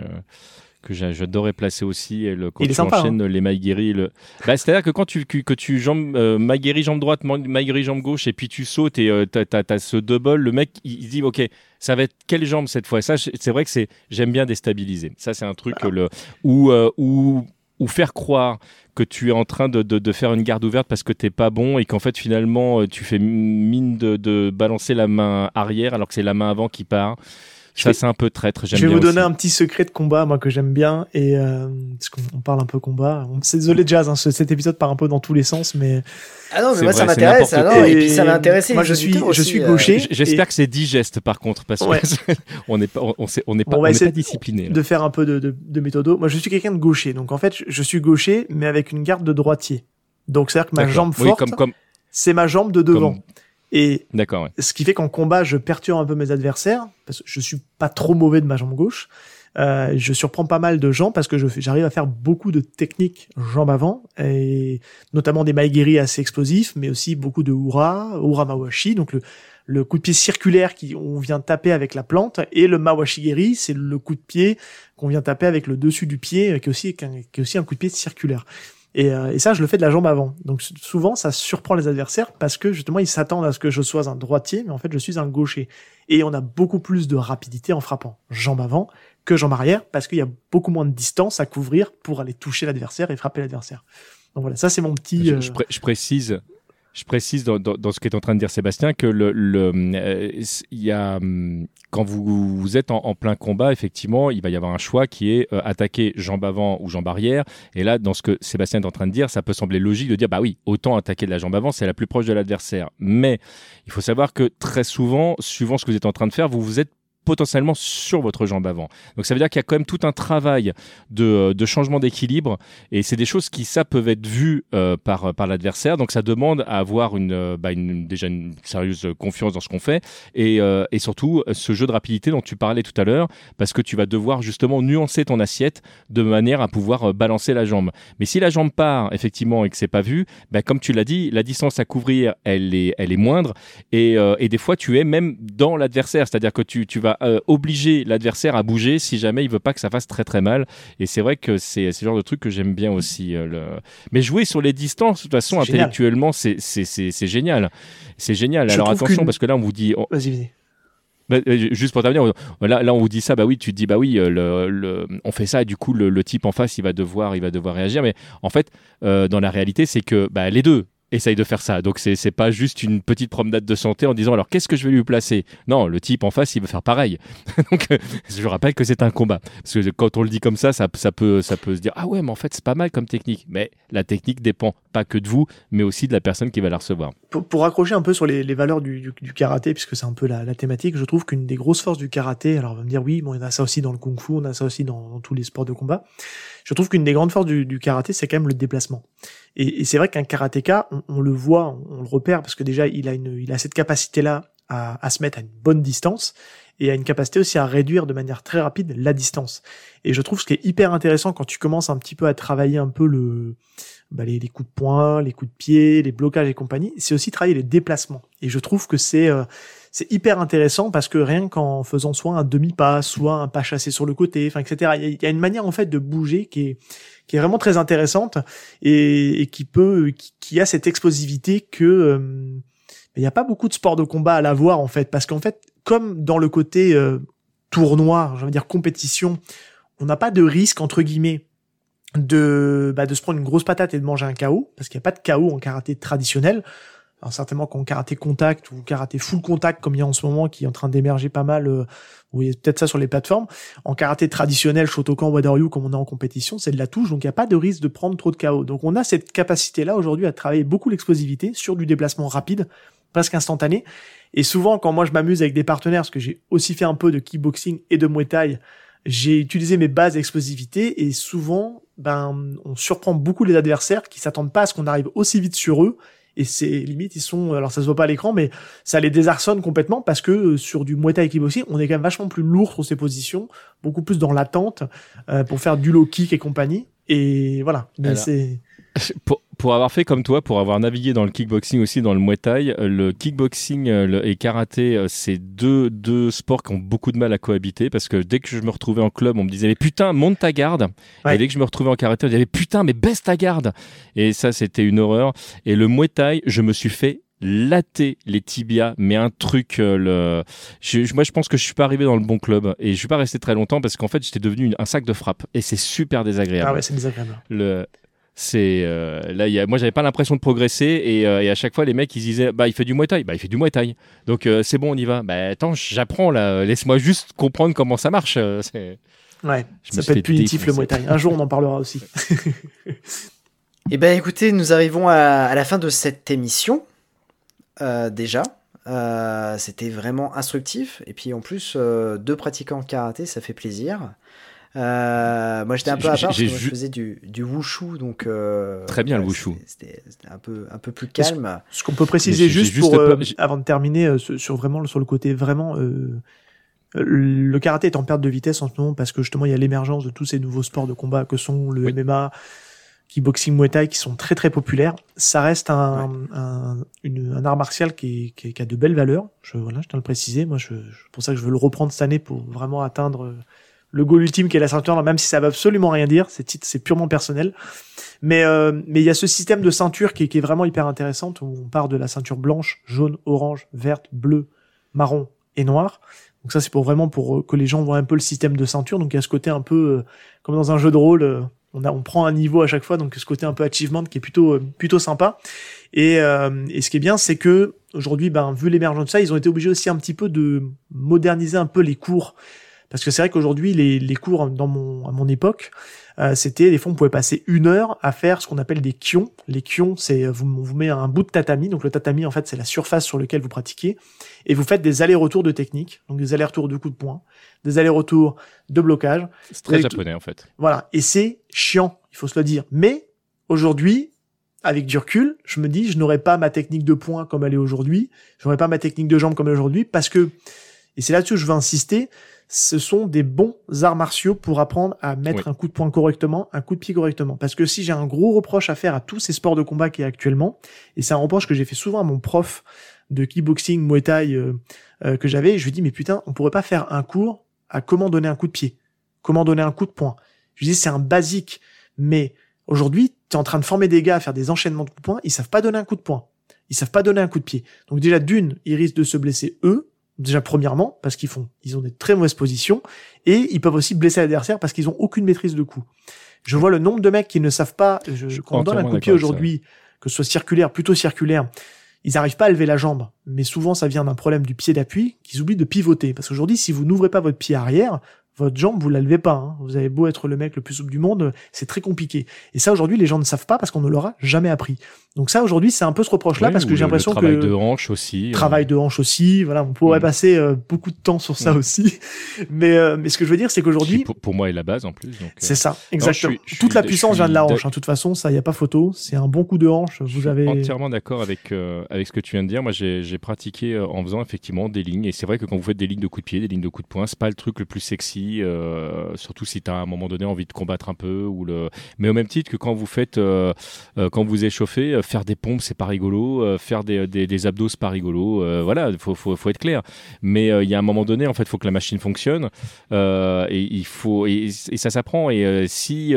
que j'a- j'adorais placer aussi et le, quand tu sympa, hein. enchaînes les Maigeri le bah, c'est à dire que quand tu que, que tu jambes euh, Maigeri jambe droite Ma- Maigeri jambe gauche et puis tu sautes et euh, t'as, ce double le mec il, il dit ok ça va être quelle jambe cette fois? Ça c'est vrai que c'est j'aime bien déstabiliser ça c'est un truc Ah. euh, le ou euh, ou ou faire croire que tu es en train de, de, faire une garde ouverte parce que t'es pas bon et qu'en fait finalement euh, tu fais mine de, de balancer la main arrière alors que c'est la main avant qui part. Je Ça vais- c'est un peu traître. Je vais bien vous donner aussi. un petit secret de combat, moi, que j'aime bien, et euh, parce qu'on on parle un peu combat. On- C'est désolé, Jazz, hein, ce- cet épisode part un peu dans tous les sens, mais Ah non, mais moi ça vrai, m'intéresse. ah et puis ça va intéresser. Moi, je suis- je aussi, suis euh, gaucher. J'espère et- que c'est digeste par contre parce Ouais. qu'on n'est pas on, on sait- on n'est pas, On on essayer pas discipliné. de faire un peu de, de, de méthodo. Moi, je suis quelqu'un de gaucher, donc en fait, je- je suis gaucher, mais avec une garde de droitier. Donc, c'est-à-dire que ma jambe forte, c'est ma jambe de devant. Comme- Et d'accord. ouais. ce qui fait qu'en combat, je perturbe un peu mes adversaires, parce que je suis pas trop mauvais de ma jambe gauche. Euh, je surprends pas mal de gens parce que je j'arrive à faire beaucoup de techniques jambe avant, et notamment des maigiri assez explosifs, mais aussi beaucoup de hura, hura mawashi, donc le, le coup de pied circulaire qui on vient taper avec la plante, et le mawashigeri, c'est le coup de pied qu'on vient taper avec le dessus du pied, qui est aussi, qui est aussi un coup de pied circulaire. Et, euh, et ça, je le fais de la jambe avant. Donc souvent, ça surprend les adversaires parce que justement, ils s'attendent à ce que je sois un droitier, mais en fait, je suis un gaucher. Et on a beaucoup plus de rapidité en frappant jambe avant que jambe arrière parce qu'il y a beaucoup moins de distance à couvrir pour aller toucher l'adversaire et frapper l'adversaire. Donc voilà, ça c'est mon petit. Je, euh, je pré- je précise, je précise dans, dans- dans ce qu'est en train de dire Sébastien que le, le, euh, y a hum, quand vous, vous êtes en, en plein combat, effectivement, il va y avoir un choix qui est euh, attaquer jambe avant ou jambe arrière. Et là, dans ce que Sébastien est en train de dire, ça peut sembler logique de dire bah oui, autant attaquer de la jambe avant, c'est la plus proche de l'adversaire. Mais il faut savoir que très souvent, suivant ce que vous êtes en train de faire, vous vous êtes potentiellement sur votre jambe avant. Donc ça veut dire qu'il y a quand même tout un travail de, de changement d'équilibre et c'est des choses qui ça peuvent être vues euh, par par l'adversaire. Donc ça demande à avoir euh, bah, une déjà une sérieuse confiance dans ce qu'on fait et, euh, et surtout euh, ce jeu de rapidité dont tu parlais tout à l'heure parce que tu vas devoir justement nuancer ton assiette de manière à pouvoir euh, balancer la jambe. Mais si la jambe part effectivement et que c'est pas vu, bah, comme tu l'as dit, la distance à couvrir elle est elle est moindre et, euh, et des fois tu es même dans l'adversaire, c'est-à-dire que tu, tu vas euh, obliger l'adversaire à bouger si jamais il veut pas que ça fasse très très mal. Et c'est vrai que c'est le genre de truc que j'aime bien aussi. euh, le... Mais jouer sur les distances, de toute façon, intellectuellement, c'est génial. C'est génial. Je Alors attention, parce que là, on vous dit, on- Vas-y, vas-y. bah, euh, juste pour terminer, là, là on vous dit ça, bah oui, tu te dis bah oui, le, le- on fait ça, et du coup le, le type en face il va devoir, il va devoir réagir, mais en fait euh, dans la réalité c'est que bah, les deux essayent de faire ça, donc c'est pas juste une petite promenade de santé en disant alors qu'est-ce que je vais lui placer? Non, le type en face il veut faire pareil, donc euh, je rappelle que c'est un combat, parce que quand on le dit comme ça, ça, ça peut ça peut se dire ah ouais mais en fait c'est pas mal comme technique, mais la technique dépend pas que de vous, mais aussi de la personne qui va la recevoir. pour, pour un peu sur les, valeurs du, karaté, puisque c'est un peu la, la thématique, je trouve qu'une des grosses forces du karaté, alors on va me dire oui, bon, en a ça aussi dans le kung-fu, on a ça aussi dans, dans tous les sports de combat. Je trouve qu'une des grandes forces du, du karaté, c'est quand même le déplacement. Et, et c'est vrai qu'un karatéka, on, on le voit, on, le repère, parce que déjà, il a, une, il a cette capacité-là à, à se mettre à une bonne distance et à une capacité aussi à réduire de manière très rapide la distance. Et je trouve ce qui est hyper intéressant quand tu commences un petit peu à travailler un peu le, bah, les, les coups de poing, les coups de pied, les blocages et compagnie, c'est aussi travailler les déplacements. Et je trouve que c'est euh, c'est hyper intéressant parce que rien qu'en faisant soit un demi-pas, soit un pas chassé sur le côté, enfin etc. Il y, a- une manière en fait de bouger qui est qui est vraiment très intéressante et, et qui peut qui, a cette explosivité que euh, il n'y a pas beaucoup de sports de combat à l'avoir en fait parce qu'en fait comme dans le côté euh, tournoi, de dire compétition, on n'a pas de risque entre guillemets de, bah, de se prendre une grosse patate et de manger un KO, parce qu'il n'y a pas de KO en karaté traditionnel. Alors certainement qu'en karaté contact ou karaté full contact, comme il y a en ce moment, qui est en train d'émerger pas mal, euh, vous voyez peut-être ça sur les plateformes. En karaté traditionnel, Shotokan, Wadaryu, comme on est en compétition, c'est de la touche, donc il n'y a pas de risque de prendre trop de KO. Donc on a cette capacité-là aujourd'hui à travailler beaucoup l'explosivité sur du déplacement rapide, presque instantané. Et souvent, quand moi je m'amuse avec des partenaires, parce que j'ai aussi fait un peu de kickboxing et de muay thai, j'ai utilisé mes bases d'explosivité et souvent, ben, on surprend beaucoup les adversaires qui s'attendent pas à ce qu'on arrive aussi vite sur eux. Et c'est limite, ils sont, alors ça se voit pas à l'écran, mais ça les désarçonne complètement parce que euh, sur du Muay Thai kickboxing, on est quand même vachement plus lourd sur ses positions, beaucoup plus dans l'attente euh, pour faire du low kick et compagnie. Et voilà. Mais c'est Pour, pour avoir fait comme toi, pour avoir navigué dans le kickboxing aussi, dans le Muay Thai, euh, le kickboxing euh, le- et karaté, euh, c'est deux, deux sports qui ont beaucoup de mal à cohabiter parce que dès que je me retrouvais en club, on me disait mais putain, monte ta garde. Ouais. Et dès que je me retrouvais en karaté, on me disait putain, mais baisse ta garde. Et ça, c'était une horreur. Et le Muay Thai, je me suis fait latter les tibias, mais un truc. euh, le... je- moi, je pense que je suis pas arrivé dans le bon club et je suis pas resté très longtemps parce qu'en fait, j'étais devenu une- un sac de frappe et c'est super désagréable ah ouais, c'est désagréable. le c'est euh, là il y a, moi j'avais pas l'impression de progresser et, euh, et à chaque fois les mecs ils disaient bah il fait du muay thai bah il fait du muay thai donc euh, c'est bon on y va bah attends j'apprends là laisse-moi juste comprendre comment ça marche euh, c'est- Ouais, Je ça peut être punitif le. Muay Thai. Un jour, on en parlera aussi. Eh ben écoutez, nous arrivons à, à la fin de cette émission. euh, déjà. Euh, C'était vraiment instructif. Et puis en plus, euh, deux pratiquants de karaté, ça fait plaisir. Euh, moi j'étais un peu à part parce que j'ai moi, je faisais du, du wushu, donc euh, Très bien, le wushu. c'était- un peu, un peu plus calme. Ce qu'on peut préciser juste, pour, euh, avant de terminer, euh, sur, vraiment sur le côté vraiment, euh, le karaté est en perte de vitesse en ce moment parce que justement il y a l'émergence de tous ces nouveaux sports de combat que sont le Oui. MMA, kickboxing, muay thai, qui sont très très populaires. Ça reste un, un, une- un art martial qui, est- qui, est- qui a de belles valeurs. Je voilà, je tiens à le préciser. Moi, je, je- c'est pour ça que je veux le reprendre cette année pour vraiment atteindre euh, le goal ultime qui est la ceinture, même si ça veut absolument rien dire. C'est purement personnel. Mais euh, mais il y a ce système de ceinture qui est, vraiment hyper intéressant où on part de la ceinture blanche, jaune, orange, verte, bleue, marron et noire. Donc ça c'est pour vraiment pour euh, que les gens voient un peu le système de ceinture. Donc il y a ce côté un peu euh, comme dans un jeu de rôle, euh, on a on prend un niveau à chaque fois, donc ce côté un peu achievement qui est plutôt plutôt sympa. Et, et ce qui est bien, c'est que aujourd'hui, ben vu l'émergence de ça, ils ont été obligés aussi un petit peu de moderniser un peu les cours. Parce que c'est vrai qu'aujourd'hui, les, les cours dans mon, à mon époque, euh, c'était, des fois, on pouvait passer une heure à faire ce qu'on appelle des kions. Les kions, c'est, vous, on vous met un bout de tatami. Donc, le tatami, en fait, c'est la surface sur laquelle vous pratiquez. Et vous faites des allers-retours de technique. Donc, des allers-retours de coups de poing, des allers-retours de blocage. c'est très japonais en fait Voilà. Et c'est chiant, il faut se le dire. Mais, aujourd'hui, avec du recul, je me dis, je n'aurais pas ma technique de poing comme elle est aujourd'hui. Je n'aurais pas ma technique de jambe comme elle est aujourd'hui parce que, et c'est là-dessus que je veux insister, ce sont des bons arts martiaux pour apprendre à mettre Oui. un coup de poing correctement, un coup de pied correctement. Parce que si j'ai un gros reproche à faire à tous ces sports de combat qui est actuellement, et c'est un reproche que j'ai fait souvent à mon prof de kickboxing, muay thai euh, euh, que j'avais, je lui dis mais putain, on pourrait pas faire un cours à comment donner un coup de pied, comment donner un coup de poing. Je lui dis c'est un basique, mais aujourd'hui tu es en train de former des gars à faire des enchaînements de coups de poing, ils savent pas donner un coup de poing, ils savent pas donner un coup de pied. Donc déjà d'une, ils risquent de se blesser eux, déjà premièrement parce qu'ils font, ils ont des très mauvaises positions et ils peuvent aussi blesser l'adversaire parce qu'ils ont aucune maîtrise de coup. Je vois le nombre de mecs qui ne savent pas, je, Je quand on donne un coup de pied aujourd'hui, que ce soit circulaire, plutôt circulaire, ils n'arrivent pas à lever la jambe. Mais souvent, ça vient d'un problème du pied d'appui qu'ils oublient de pivoter. Parce qu'aujourd'hui, si vous n'ouvrez pas votre pied arrière, votre jambe, vous la levez pas. hein. Vous avez beau être le mec le plus souple du monde, c'est très compliqué. Et ça, aujourd'hui, les gens ne savent pas parce qu'on ne leur a jamais appris. Donc ça, aujourd'hui, c'est un peu ce reproche-là parce que j'ai l'impression le travail que de hanche aussi euh, travail de hanche aussi. Voilà, on pourrait Mm. passer euh, beaucoup de temps sur ça Mm. aussi. Mais euh, mais ce que je veux dire, c'est qu'aujourd'hui, pour, pour moi est la base en plus c'est ça, exactement. je suis- je Toute la puissance je vient de la hanche. hein. De toute façon, ça, y a pas photo. C'est un bon coup de hanche. Je Vous suis avez entièrement d'accord avec, avec ce que tu viens de dire. Moi, j'ai pratiqué en faisant effectivement des lignes. Et c'est vrai que quand vous faites des lignes de coups de pied, des lignes de coups de poing, c'est pas le truc le plus sexy, surtout si tu as à un moment donné envie de combattre un peu. Ou le... Mais au même titre que quand vous faites, quand vous échauffez, euh, faire des pompes, c'est pas rigolo. euh, faire des, des, des abdos, c'est pas rigolo. euh, voilà, il faut, être clair. Mais il y a un moment donné, en fait, il faut que la machine fonctionne. Et il faut et, ça s'apprend. Et si,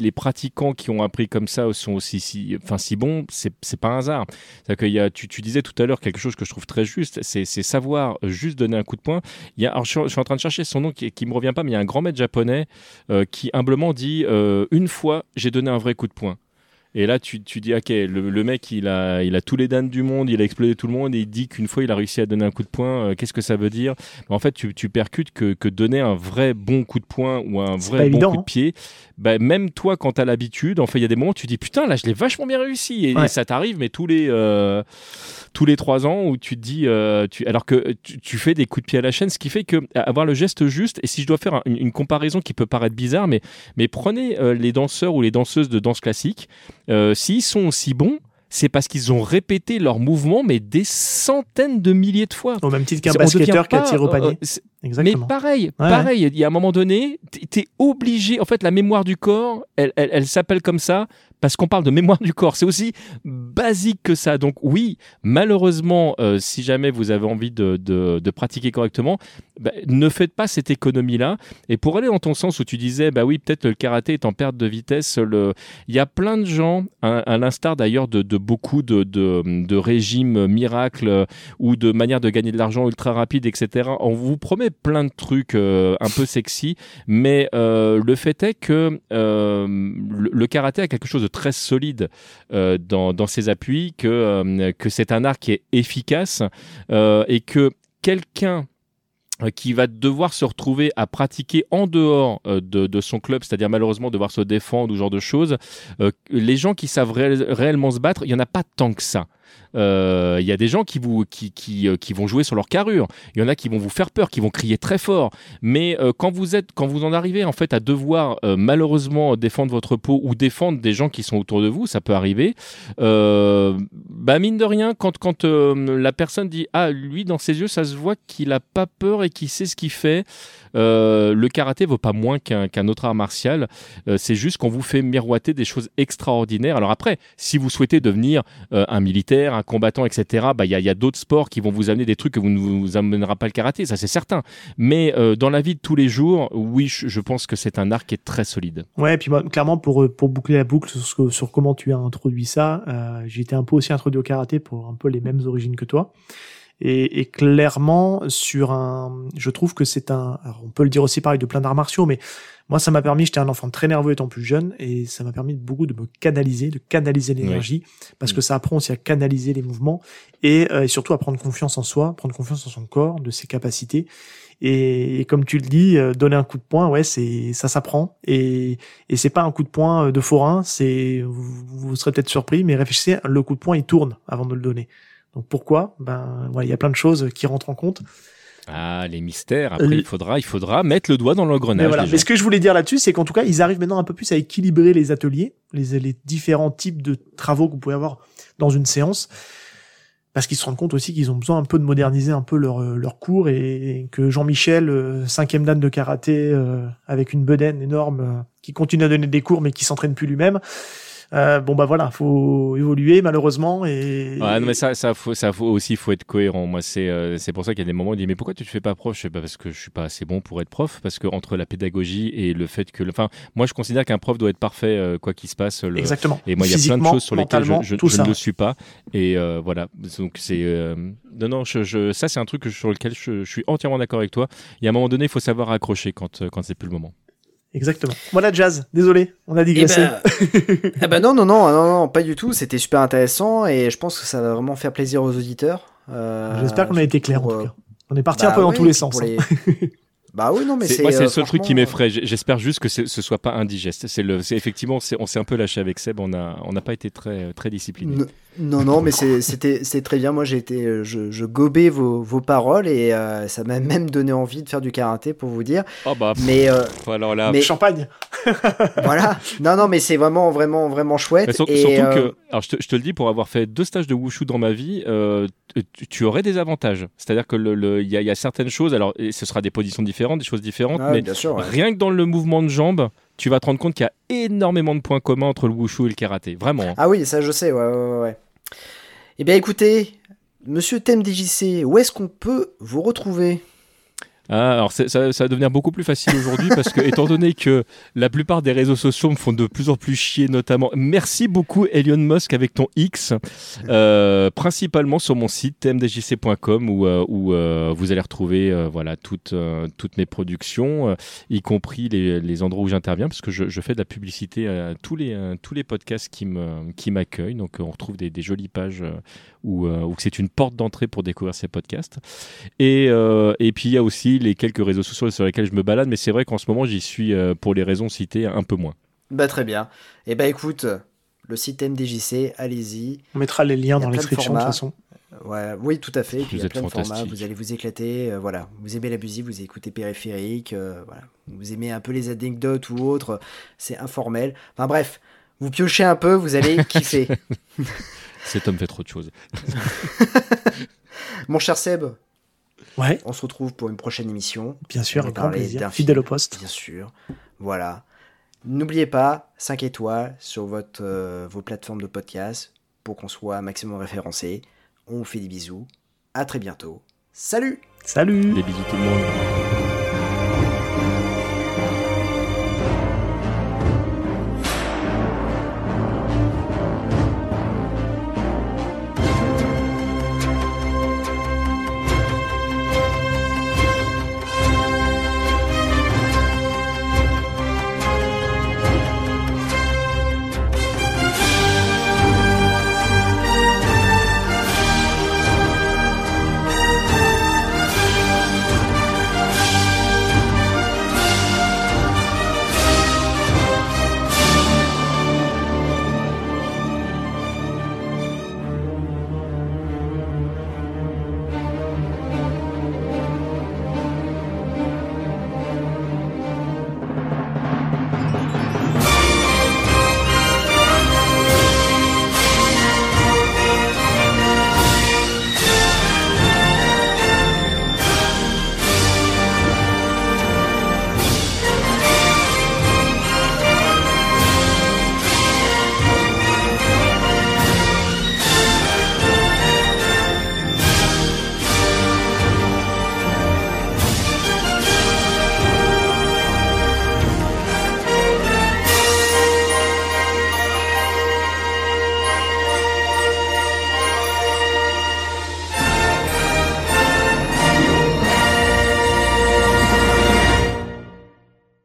les pratiquants qui ont appris comme ça sont aussi si, enfin, si bons, c'est pas un hasard. Qu'il y a, tu, disais tout à l'heure quelque chose que je trouve très juste, c'est savoir juste donner un coup de poing. Y a, alors je, suis- en train de chercher son nom qui, qui me revient pas, mais il y a un grand maître japonais qui humblement dit une fois j'ai donné un vrai coup de poing. Et là, tu, tu dis, ok, le, le mec, il a, il a tous les danes du monde, il a explosé tout le monde, et il dit qu'une fois, il a réussi à donner un coup de poing. euh, Qu'est-ce que ça veut dire? En fait, tu, tu percutes que, que donner un vrai bon coup de poing ou un vrai bon évident, coup de pied, bah, même toi, quand t'as l'habitude, en fait, il y a des moments où tu dis, putain, là, je l'ai vachement bien réussi. Et, Ouais. et ça t'arrive, mais tous les, euh, tous les trois ans, où tu te dis, euh, tu, alors que tu, tu fais des coups de pied à la chaîne, ce qui fait que avoir le geste juste, et si je dois faire un- une, une comparaison qui peut paraître bizarre, mais, mais prenez les danseurs ou les danseuses de danse classique, euh, s'ils sont aussi bons, c'est parce qu'ils ont répété leurs mouvements, mais des centaines de milliers de fois. Au même titre qu'un basketteur qui attire au panier. Exactement. mais pareil, Ouais, pareil. Il y a un moment donné, tu es obligé. En fait, la mémoire du corps, elle, elle, elle s'appelle comme ça parce qu'on parle de mémoire du corps. C'est aussi basique que ça. Donc oui, malheureusement, euh, si jamais vous avez envie de, pratiquer correctement, bah, ne faites pas cette économie-là. Et pour aller dans ton sens où tu disais, bah oui, peut-être le karaté est en perte de vitesse. Il y a plein de gens, à, l'instar d'ailleurs de, beaucoup de, régimes miracles euh, ou de manières de gagner de l'argent ultra rapide, etc. On vous promet plein de trucs euh, un peu sexy, mais le fait est que le, le karaté a quelque chose de très solide euh, dans, ses appuis, que, euh, que c'est un art qui est efficace euh, et que quelqu'un qui va devoir se retrouver à pratiquer en dehors de, son club, c'est-à-dire malheureusement devoir se défendre ou ce genre de choses, les gens qui savent réel- réellement se battre, il n'y en a pas tant que ça. Euh, Il y a des gens euh, qui vont jouer sur leur carrure. Il y en a qui vont vous faire peur, qui vont crier très fort. Mais euh, quand vous êtes, quand vous en arrivez en fait à devoir malheureusement défendre votre peau ou défendre des gens qui sont autour de vous, ça peut arriver. Bah mine de rien, quand la personne dit ah lui dans ses yeux ça se voit qu'il a pas peur et qu'il sait ce qu'il fait. Le karaté vaut pas moins qu'un autre art martial. C'est juste qu'on vous fait miroiter des choses extraordinaires. Alors après, si vous souhaitez devenir un militaire, un combattant, etc., bah, il y a, a d'autres sports qui vont vous amener des trucs que vous ne vous amènera pas le karaté, ça c'est certain. Mais euh, dans la vie de tous les jours, oui, je, pense que c'est un art qui est très solide. Ouais, et puis clairement, pour, euh, pour boucler la boucle sur, sur comment tu as introduit ça, euh, j'ai été un peu aussi introduit au karaté pour un peu les mêmes origines que toi. Et, et clairement, sur un, je trouve que c'est un, on peut le dire aussi pareil de plein d'arts martiaux, mais moi, ça m'a permis, j'étais un enfant très nerveux étant plus jeune, et ça m'a permis beaucoup de me canaliser, de canaliser l'énergie, parce que ça apprend aussi à canaliser les mouvements, et, euh, et surtout à prendre confiance en soi, prendre confiance en son corps, de ses capacités. Et, et comme tu le dis, euh, donner un coup de poing, ouais, c'est ça s'apprend. Et, et c'est pas un coup de poing euh, de forain, c'est vous, vous serez peut-être surpris, mais réfléchissez, le coup de poing il tourne avant de le donner. Donc pourquoi? Ben voilà, il y a plein de choses qui rentrent en compte. Ah, les mystères. Après, Le- il faudra, il faudra mettre le doigt dans l'engrenage. voilà. Mais ce que je voulais dire là-dessus, c'est qu'en tout cas, ils arrivent maintenant un peu plus à équilibrer les ateliers, les, les différents types de travaux que vous pouvez avoir dans une séance, parce qu'ils se rendent compte aussi qu'ils ont besoin un peu de moderniser un peu leur, euh, leur cours et que Jean-Michel, euh, cinquième dan de karaté, euh, avec une bedaine énorme, euh, qui continue à donner des cours mais qui s'entraîne plus lui-même. Euh, bon bah voilà, faut évoluer malheureusement et Ouais, non, mais ça, ça, faut, ça faut aussi, faut être cohérent. Moi, c'est, euh, c'est pour ça qu'il y a des moments où on dit, mais pourquoi tu te fais pas prof? Je sais pas parce que je suis pas assez bon pour être prof, parce que entre la pédagogie et le fait que, enfin, moi, je considère qu'un prof doit être parfait, euh, quoi qu'il se passe. le- exactement. Et moi, il y a plein de choses sur lesquelles je, mentalement, je- tout je ça. ne le suis pas. Et voilà. Donc, c'est. Non, non, je, je- ça, c'est un truc sur lequel je, suis entièrement d'accord avec toi. Il y a un moment donné, il faut savoir accrocher quand, quand c'est plus le moment. Exactement. Voilà Jazz, désolé, on a Eh digressé. ben, eh ben non, non, non, non, non, pas du tout. C'était super intéressant et je pense que ça va vraiment faire plaisir aux auditeurs. Euh, J'espère qu'on a été clair en tout euh, cas. On est parti bah un peu dans ouais, tous les sens. pour hein. les- bah oui, non, mais C'est- moi, c'est euh, le seul truc qui m'effraie. J'espère juste que ce soit pas indigeste. C'est le, c'est effectivement, on s'est un peu lâché avec Seb. On a, on n'a pas été très, très discipliné. Non, non, mais c'est- c'était c'est très bien. Moi, j'ai été, euh, je, je gobais vos, vos paroles et euh, ça m'a même donné envie de faire du karaté pour vous dire. Oh bah, pff, Mais euh, alors là, mais- Champagne. voilà. Non, non, mais c'est vraiment, vraiment, vraiment chouette. Mais sur- et, surtout euh, que, alors je te, je te le dis, pour avoir fait deux stages de wushu dans ma vie, euh, tu, tu aurais des avantages. C'est-à-dire que le- il y, a- y a certaines choses, alors et ce sera des positions différentes, des choses différentes, ah, mais bien sûr. ouais. rien que dans le mouvement de jambes, tu vas te rendre compte qu'il y a énormément de points communs entre le wushu et le karaté. Vraiment. hein. Ah oui, ça je sais, ouais, ouais, ouais, ouais. Eh bien écoutez, monsieur Thème DJC, où est-ce qu'on peut vous retrouver? Ah, alors ça, va devenir beaucoup plus facile aujourd'hui parce que, étant donné que la plupart des réseaux sociaux me font de plus en plus chier, notamment. Merci beaucoup, Elon Musk, avec ton X, euh, principalement sur mon site tmdjc.com où, euh, euh, vous allez retrouver voilà, toutes, toutes mes productions, y compris les, les endroits où j'interviens, parce que je, fais de la publicité à tous les, tous les podcasts qui me- qui m'accueillent. Donc, on retrouve des, jolies pages où, où c'est une porte d'entrée pour découvrir ces podcasts. Et, et puis il y a aussi les quelques réseaux sociaux sur lesquels je me balade, mais c'est vrai qu'en ce moment j'y suis euh, pour les raisons citées un peu moins. Bah très bien. Et bah écoute, le site MDJC, allez-y. On mettra les liens dans plein de l'inscription de toute façon. Ouais, oui, tout à fait. Puis il y Vous a êtes plein de formats, vous allez vous éclater. euh, voilà, vous aimez la musique, vous écoutez périphérique, euh, voilà. Vous aimez un peu les anecdotes ou autres, c'est informel. Enfin bref, vous piochez un peu, vous allez kiffer. Cet homme fait trop de choses. Mon cher Seb, Ouais, on se retrouve pour une prochaine émission. bien sûr, avec grand plaisir. Fidèle au poste. Bien sûr. Voilà. N'oubliez pas, 5 étoiles sur votre, euh, vos plateformes de podcast pour qu'on soit maximum référencé. On vous fait des bisous. À très bientôt. Salut Salut Des bisous tout le monde.